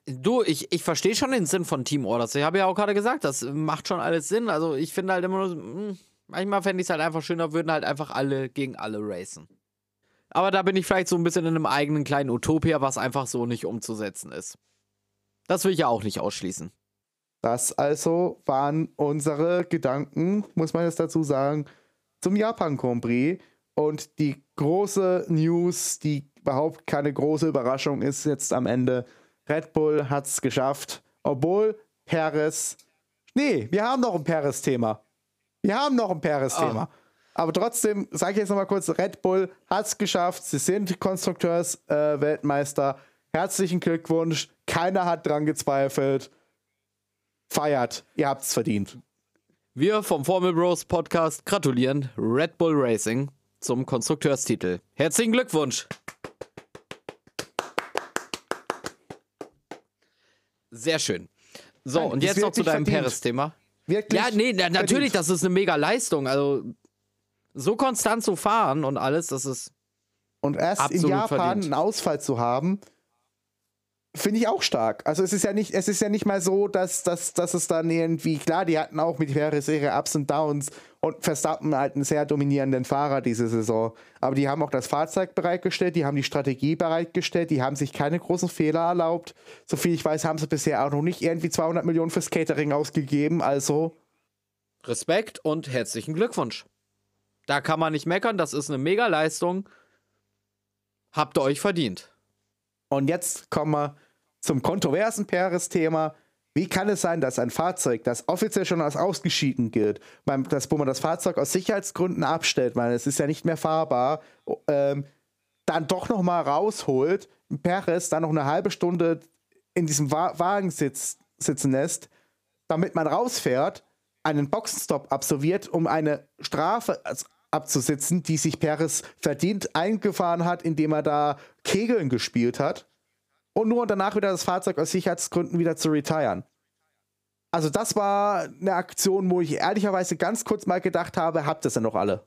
Du, ich, ich verstehe schon den Sinn von Team Orders. Ich habe ja auch gerade gesagt, das macht schon alles Sinn. Also ich finde halt immer nur, hm, manchmal fände ich es halt einfach schöner, würden halt einfach alle gegen alle racen. Aber da bin ich vielleicht so ein bisschen in einem eigenen kleinen Utopia, was einfach so nicht umzusetzen ist. Das will ich ja auch nicht ausschließen. Das also waren unsere Gedanken, muss man jetzt dazu sagen, zum Japan Grand Prix. Und die große News, die überhaupt keine große Überraschung ist jetzt am Ende, Red Bull hat es geschafft, obwohl Perez. Nee, wir haben noch ein Perez-Thema. Wir haben noch ein Perez-Thema. Oh. Aber trotzdem, sage ich jetzt nochmal kurz: Red Bull hat es geschafft. Sie sind Konstrukteurs-Weltmeister. Äh, Herzlichen Glückwunsch. Keiner hat dran gezweifelt. Feiert. Ihr habt es verdient. Wir vom Formel Bros Podcast gratulieren Red Bull Racing zum Konstrukteurstitel. Herzlichen Glückwunsch. Sehr schön. So, Nein, und jetzt noch zu deinem Paris-Thema. Ja, nee, na, natürlich, das ist eine mega Leistung. Also, so konstant zu fahren und alles, das ist. Und erst in Japan verdient. einen Ausfall zu haben, Finde ich auch stark. Also es ist ja nicht, es ist ja nicht mal so, dass, dass, dass es dann irgendwie, klar, die hatten auch mit Ferris ihre Ups und Downs und Verstappen halt einen sehr dominierenden Fahrer diese Saison. Aber die haben auch das Fahrzeug bereitgestellt, die haben die Strategie bereitgestellt, die haben sich keine großen Fehler erlaubt. Soviel ich weiß, haben sie bisher auch noch nicht irgendwie 200 Millionen fürs Catering ausgegeben, also. Respekt und herzlichen Glückwunsch. Da kann man nicht meckern, das ist eine mega Leistung. Habt ihr euch verdient. Und jetzt kommen wir zum kontroversen Peres-Thema. Wie kann es sein, dass ein Fahrzeug, das offiziell schon als ausgeschieden gilt, das, wo man das Fahrzeug aus Sicherheitsgründen abstellt, weil es ist ja nicht mehr fahrbar, ähm, dann doch noch mal rausholt, Perez dann noch eine halbe Stunde in diesem Wa Wagen sitz, sitzen lässt, damit man rausfährt, einen Boxenstopp absolviert, um eine Strafe abzusitzen, die sich Perez verdient eingefahren hat, indem er da Kegeln gespielt hat und nur danach wieder das Fahrzeug aus Sicherheitsgründen wieder zu retiren. Also das war eine Aktion, wo ich ehrlicherweise ganz kurz mal gedacht habe, habt ihr es denn noch alle?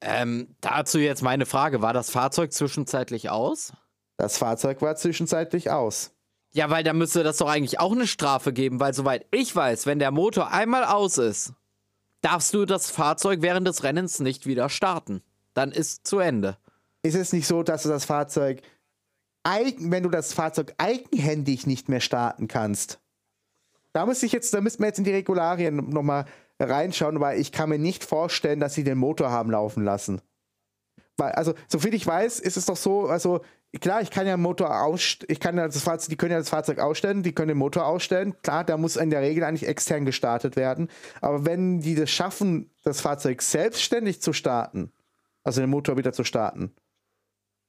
Ähm, dazu jetzt meine Frage, war das Fahrzeug zwischenzeitlich aus? Das Fahrzeug war zwischenzeitlich aus. Ja, weil da müsste das doch eigentlich auch eine Strafe geben, weil soweit ich weiß, wenn der Motor einmal aus ist, darfst du das Fahrzeug während des Rennens nicht wieder starten. Dann ist zu Ende. Ist es nicht so, dass du das Fahrzeug eigen, wenn du das Fahrzeug eigenhändig nicht mehr starten kannst. Da muss ich jetzt, da müssen wir jetzt in die Regularien nochmal reinschauen, weil ich kann mir nicht vorstellen, dass sie den Motor haben laufen lassen. Weil, also, soviel ich weiß, ist es doch so, also, klar, ich kann ja Motor ausstellen, ich kann ja das Fahrzeug, die können ja das Fahrzeug ausstellen, die können den Motor ausstellen. Klar, da muss in der Regel eigentlich extern gestartet werden. Aber wenn die das schaffen, das Fahrzeug selbstständig zu starten, also den Motor wieder zu starten,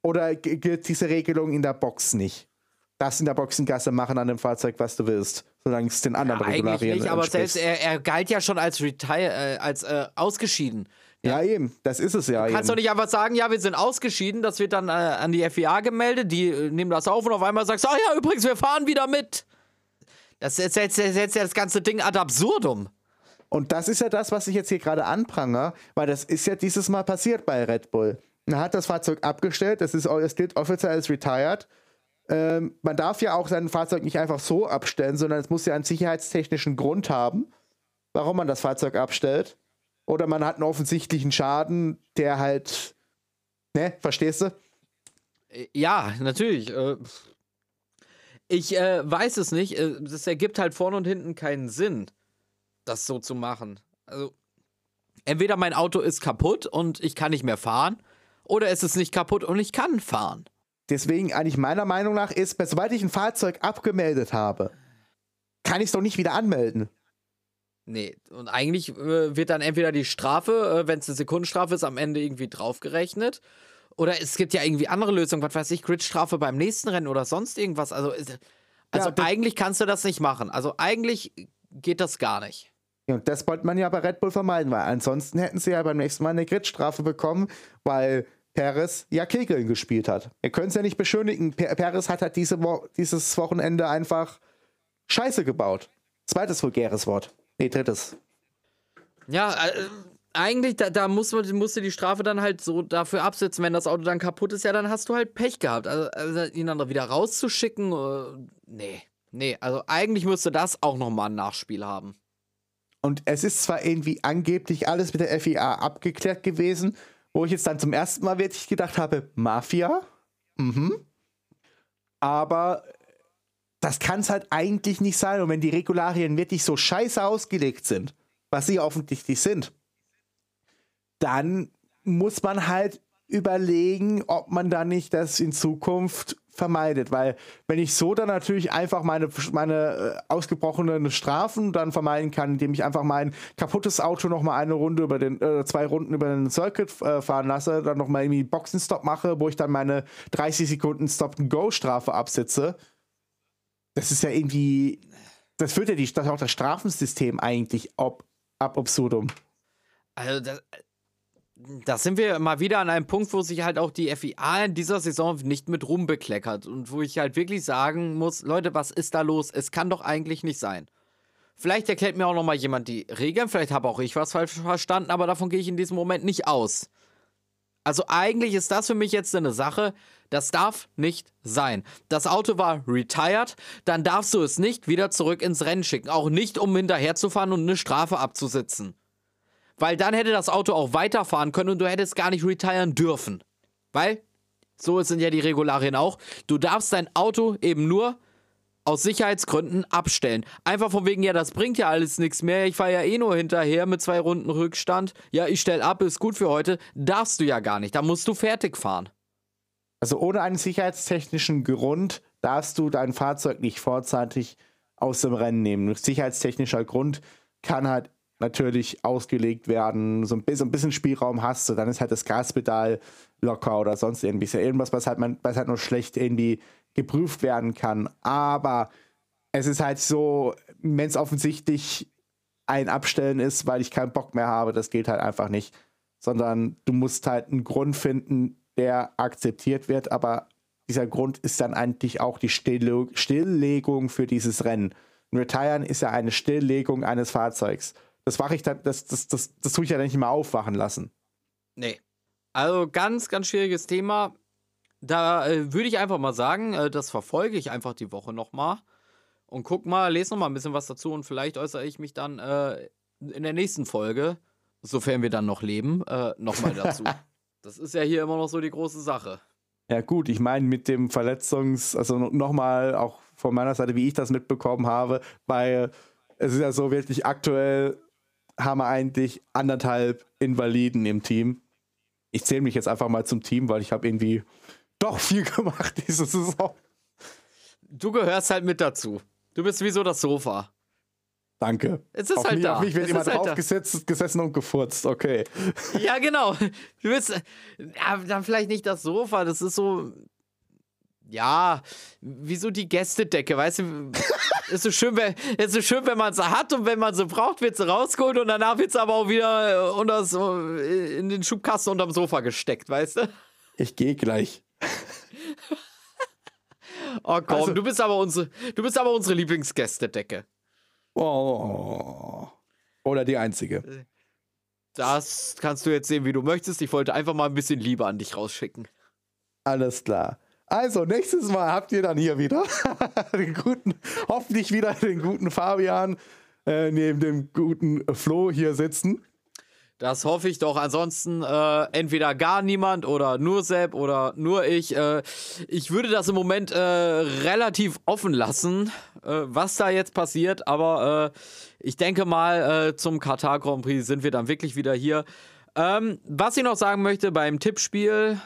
oder gilt diese Regelung in der Box nicht? darfst in der Boxengasse machen an dem Fahrzeug, was du willst, solange es den anderen ja, Regularien eigentlich nicht, aber entspricht. selbst er, er galt ja schon als retire, äh, als äh, ausgeschieden. Ja, eben, das ist es ja. Du kannst doch nicht einfach sagen, ja, wir sind ausgeschieden, das wird dann äh, an die FIA gemeldet, die äh, nehmen das auf und auf einmal sagst du, ah ja, übrigens, wir fahren wieder mit. Das setzt, ja das ganze Ding ad absurdum. Und das ist ja das, was ich jetzt hier gerade anprangere, weil das ist ja dieses Mal passiert bei Red Bull. Man hat das Fahrzeug abgestellt, das, ist, das gilt offiziell als retired. Ähm, man darf ja auch sein Fahrzeug nicht einfach so abstellen, sondern es muss ja einen sicherheitstechnischen Grund haben, warum man das Fahrzeug abstellt. Oder man hat einen offensichtlichen Schaden, der halt, ne, verstehst du? Äh, Ja, natürlich. äh, Ich äh, weiß es nicht. äh, Das ergibt halt vorne und hinten keinen Sinn, das so zu machen. Also, entweder mein Auto ist kaputt und ich kann nicht mehr fahren, oder es ist nicht kaputt und ich kann fahren. Deswegen eigentlich meiner Meinung nach ist, sobald ich ein Fahrzeug abgemeldet habe, kann ich es doch nicht wieder anmelden. Nee, und eigentlich äh, wird dann entweder die Strafe, äh, wenn es eine Sekundenstrafe ist, am Ende irgendwie draufgerechnet. Oder es gibt ja irgendwie andere Lösungen, was weiß ich, Gridstrafe beim nächsten Rennen oder sonst irgendwas. Also, also Ja, eigentlich kannst du das nicht machen. Also eigentlich geht das gar nicht. Ja, und das wollte man ja bei Red Bull vermeiden, weil ansonsten hätten sie ja beim nächsten Mal eine Gridstrafe bekommen, weil Perez ja Kegeln gespielt hat. Wir können es ja nicht beschönigen. Per Perez hat halt diese Wo dieses Wochenende einfach Scheiße gebaut. Zweites vulgäres Wort. Nee, drittes. Ja, äh, eigentlich, da, da muss man, musst du die Strafe dann halt so dafür absetzen, wenn das Auto dann kaputt ist, ja, dann hast du halt Pech gehabt. Also, also ihn dann wieder rauszuschicken, äh, nee. Nee, also eigentlich müsste das auch nochmal ein Nachspiel haben. Und es ist zwar irgendwie angeblich alles mit der FIA abgeklärt gewesen, wo ich jetzt dann zum ersten Mal wirklich gedacht habe, Mafia? Mhm. Aber das kann es halt eigentlich nicht sein. Und wenn die Regularien wirklich so scheiße ausgelegt sind, was sie offensichtlich sind, dann muss man halt überlegen, ob man da nicht das in Zukunft vermeidet. Weil wenn ich so dann natürlich einfach meine, meine äh, ausgebrochenen Strafen dann vermeiden kann, indem ich einfach mein kaputtes Auto noch mal eine Runde über den, äh, zwei Runden über den Circuit äh, fahren lasse, dann noch mal irgendwie Boxenstopp mache, wo ich dann meine 30 Sekunden Stop-and-Go-Strafe absitze. Das ist ja irgendwie, das führt ja die, das auch das Strafensystem eigentlich ob, ab absurdum. Also, das, da sind wir mal wieder an einem Punkt, wo sich halt auch die FIA in dieser Saison nicht mit Ruhm bekleckert und wo ich halt wirklich sagen muss, Leute, was ist da los? Es kann doch eigentlich nicht sein. Vielleicht erklärt mir auch noch mal jemand die Regeln, vielleicht habe auch ich was falsch verstanden, aber davon gehe ich in diesem Moment nicht aus. Also eigentlich ist das für mich jetzt eine Sache, das darf nicht sein. Das Auto war retired, dann darfst du es nicht wieder zurück ins Rennen schicken, auch nicht um hinterherzufahren und eine Strafe abzusitzen. Weil dann hätte das Auto auch weiterfahren können und du hättest gar nicht retiren dürfen. Weil, so sind ja die Regularien auch, du darfst dein Auto eben nur aus Sicherheitsgründen abstellen. Einfach von wegen, ja, das bringt ja alles nichts mehr. Ich fahre ja eh nur hinterher mit zwei Runden Rückstand. Ja, ich stell ab, ist gut für heute. Darfst du ja gar nicht. Da musst du fertig fahren. Also ohne einen sicherheitstechnischen Grund darfst du dein Fahrzeug nicht vorzeitig aus dem Rennen nehmen. Sicherheitstechnischer Grund kann halt natürlich ausgelegt werden, so ein bisschen, Spielraum hast du, dann ist halt das Gaspedal locker oder sonst irgendwie. Ist ja irgendwas, was halt, man, was halt nur schlecht irgendwie geprüft werden kann. Aber es ist halt so, wenn es offensichtlich ein Abstellen ist, weil ich keinen Bock mehr habe, das geht halt einfach nicht. Sondern du musst halt einen Grund finden, der akzeptiert wird, aber dieser Grund ist dann eigentlich auch die Still Stilllegung für dieses Rennen. Ein Retiren ist ja eine Stilllegung eines Fahrzeugs. Das mache ich dann, das, das, das, das tue ich ja nicht mehr aufwachen lassen. Nee. Also ganz, ganz schwieriges Thema. Da äh, würde ich einfach mal sagen, äh, das verfolge ich einfach die Woche nochmal. Und guck mal, lese nochmal ein bisschen was dazu und vielleicht äußere ich mich dann äh, in der nächsten Folge, sofern wir dann noch leben, äh, nochmal dazu. das ist ja hier immer noch so die große Sache. Ja, gut, ich meine, mit dem Verletzungs-, also nochmal auch von meiner Seite, wie ich das mitbekommen habe, weil es ist ja so wirklich aktuell haben wir eigentlich anderthalb Invaliden im Team. Ich zähle mich jetzt einfach mal zum Team, weil ich habe irgendwie doch viel gemacht diese Saison. Du gehörst halt mit dazu. Du bist wie so das Sofa. Danke. Es ist auf halt mich, da. Auf mich wird Es immer halt drauf gesetzt, gesessen und gefurzt. Okay. Ja, genau. Du bist ja, dann vielleicht nicht das Sofa, das ist so. Ja, wieso die Gästedecke, weißt du? ist so schön, wenn, ist so schön, wenn man sie hat und wenn man sie braucht, wird sie rausgeholt und danach wird sie aber auch wieder unter so, äh, in den Schubkasten unterm Sofa gesteckt, weißt du? Ich gehe gleich. oh komm, also, du bist aber unsere, du bist aber unsere Lieblingsgästedecke. Oh. Oder die einzige. Das kannst du jetzt sehen, wie du möchtest. Ich wollte einfach mal ein bisschen Liebe an dich rausschicken. Alles klar. Also, nächstes Mal habt ihr dann hier wieder den guten, hoffentlich wieder den guten Fabian äh, neben dem guten Flo hier sitzen. Das hoffe ich doch. Ansonsten äh, entweder gar niemand oder nur Sepp oder nur ich. Äh, ich würde das im Moment äh, relativ offen lassen, äh, was da jetzt passiert. Aber äh, ich denke mal, äh, zum Katar Grand Prix sind wir dann wirklich wieder hier. Ähm, was ich noch sagen möchte beim Tippspiel,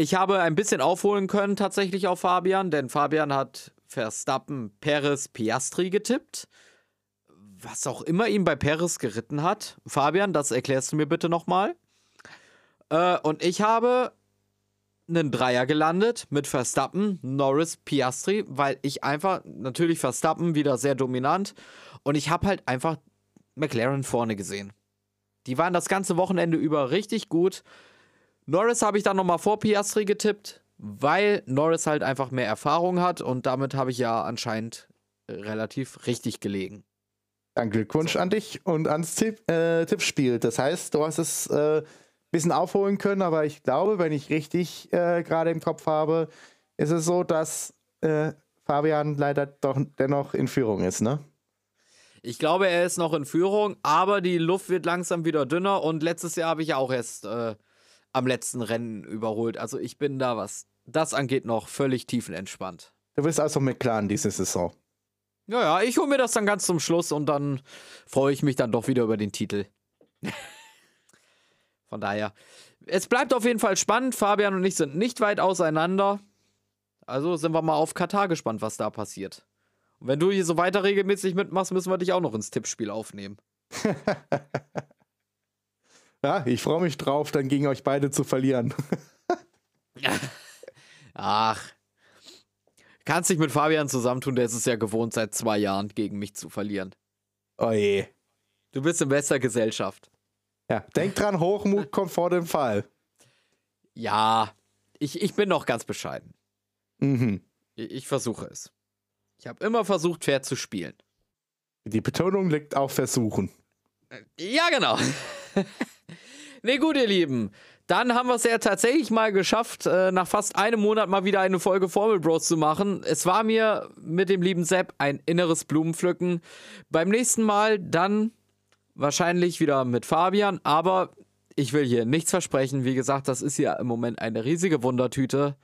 ich habe ein bisschen aufholen können tatsächlich auf Fabian, denn Fabian hat Verstappen, Perez, Piastri getippt. Was auch immer ihn bei Perez geritten hat. Fabian, das erklärst du mir bitte nochmal. Äh, und ich habe einen Dreier gelandet mit Verstappen, Norris, Piastri, weil ich einfach, natürlich Verstappen wieder sehr dominant und ich habe halt einfach McLaren vorne gesehen. Die waren das ganze Wochenende über richtig gut. Norris habe ich dann nochmal vor Piastri getippt, weil Norris halt einfach mehr Erfahrung hat und damit habe ich ja anscheinend relativ richtig gelegen. Dann Glückwunsch an dich und ans Tipp, äh, Tippspiel. Das heißt, du hast es ein äh, bisschen aufholen können, aber ich glaube, wenn ich richtig äh, gerade im Kopf habe, ist es so, dass äh, Fabian leider doch dennoch in Führung ist, ne? Ich glaube, er ist noch in Führung, aber die Luft wird langsam wieder dünner und letztes Jahr habe ich ja auch erst äh, am letzten Rennen überholt. Also ich bin da, was das angeht, noch völlig tiefenentspannt. Du bist also mit Clan diese Saison. Ja, ja, ich hole mir das dann ganz zum Schluss und dann freue ich mich dann doch wieder über den Titel. Von daher, es bleibt auf jeden Fall spannend. Fabian und ich sind nicht weit auseinander. Also sind wir mal auf Katar gespannt, was da passiert. Und wenn du hier so weiter regelmäßig mitmachst, müssen wir dich auch noch ins Tippspiel aufnehmen. Ja, ich freue mich drauf, dann gegen euch beide zu verlieren. Ach. Kannst dich mit Fabian zusammentun, der ist es ja gewohnt, seit zwei Jahren gegen mich zu verlieren. Oh je. Du bist in bester Gesellschaft. Ja, denk dran, Hochmut kommt vor dem Fall. Ja, ich, ich bin noch ganz bescheiden. Mhm. Ich, ich versuche es. Ich habe immer versucht, fair zu spielen. Die Betonung liegt auf Versuchen. Ja, genau. Nee, gut, ihr Lieben. Dann haben wir es ja tatsächlich mal geschafft, äh, nach fast einem Monat mal wieder eine Folge Formel Bros zu machen. Es war mir mit dem lieben Sepp ein inneres Blumenpflücken. Beim nächsten Mal dann wahrscheinlich wieder mit Fabian, aber ich will hier nichts versprechen. Wie gesagt, das ist ja im Moment eine riesige Wundertüte.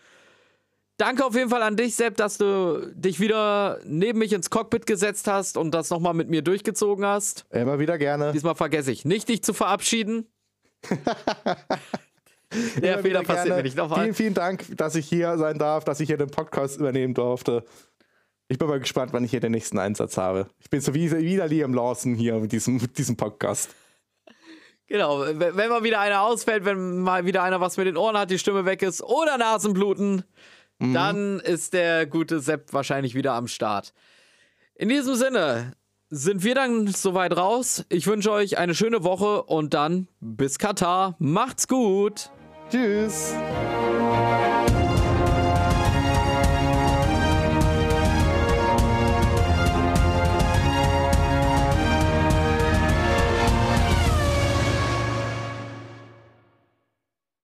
Danke auf jeden Fall an dich, Sepp, dass du dich wieder neben mich ins Cockpit gesetzt hast und das nochmal mit mir durchgezogen hast. Immer wieder gerne. Diesmal vergesse ich nicht, dich zu verabschieden. Der Fehler passiert mir nicht nochmal. Vielen, vielen Dank, dass ich hier sein darf, dass ich hier den Podcast übernehmen durfte. Ich bin mal gespannt, wann ich hier den nächsten Einsatz habe. Ich bin so wie wieder Liam Lawson hier mit diesem, mit diesem Podcast. Genau, wenn mal wieder einer ausfällt, wenn mal wieder einer was mit den Ohren hat, die Stimme weg ist oder Nasenbluten, mhm. dann ist der gute Sepp wahrscheinlich wieder am Start. In diesem Sinne, sind wir dann soweit raus. Ich wünsche euch eine schöne Woche und dann bis Katar. Macht's gut. Tschüss.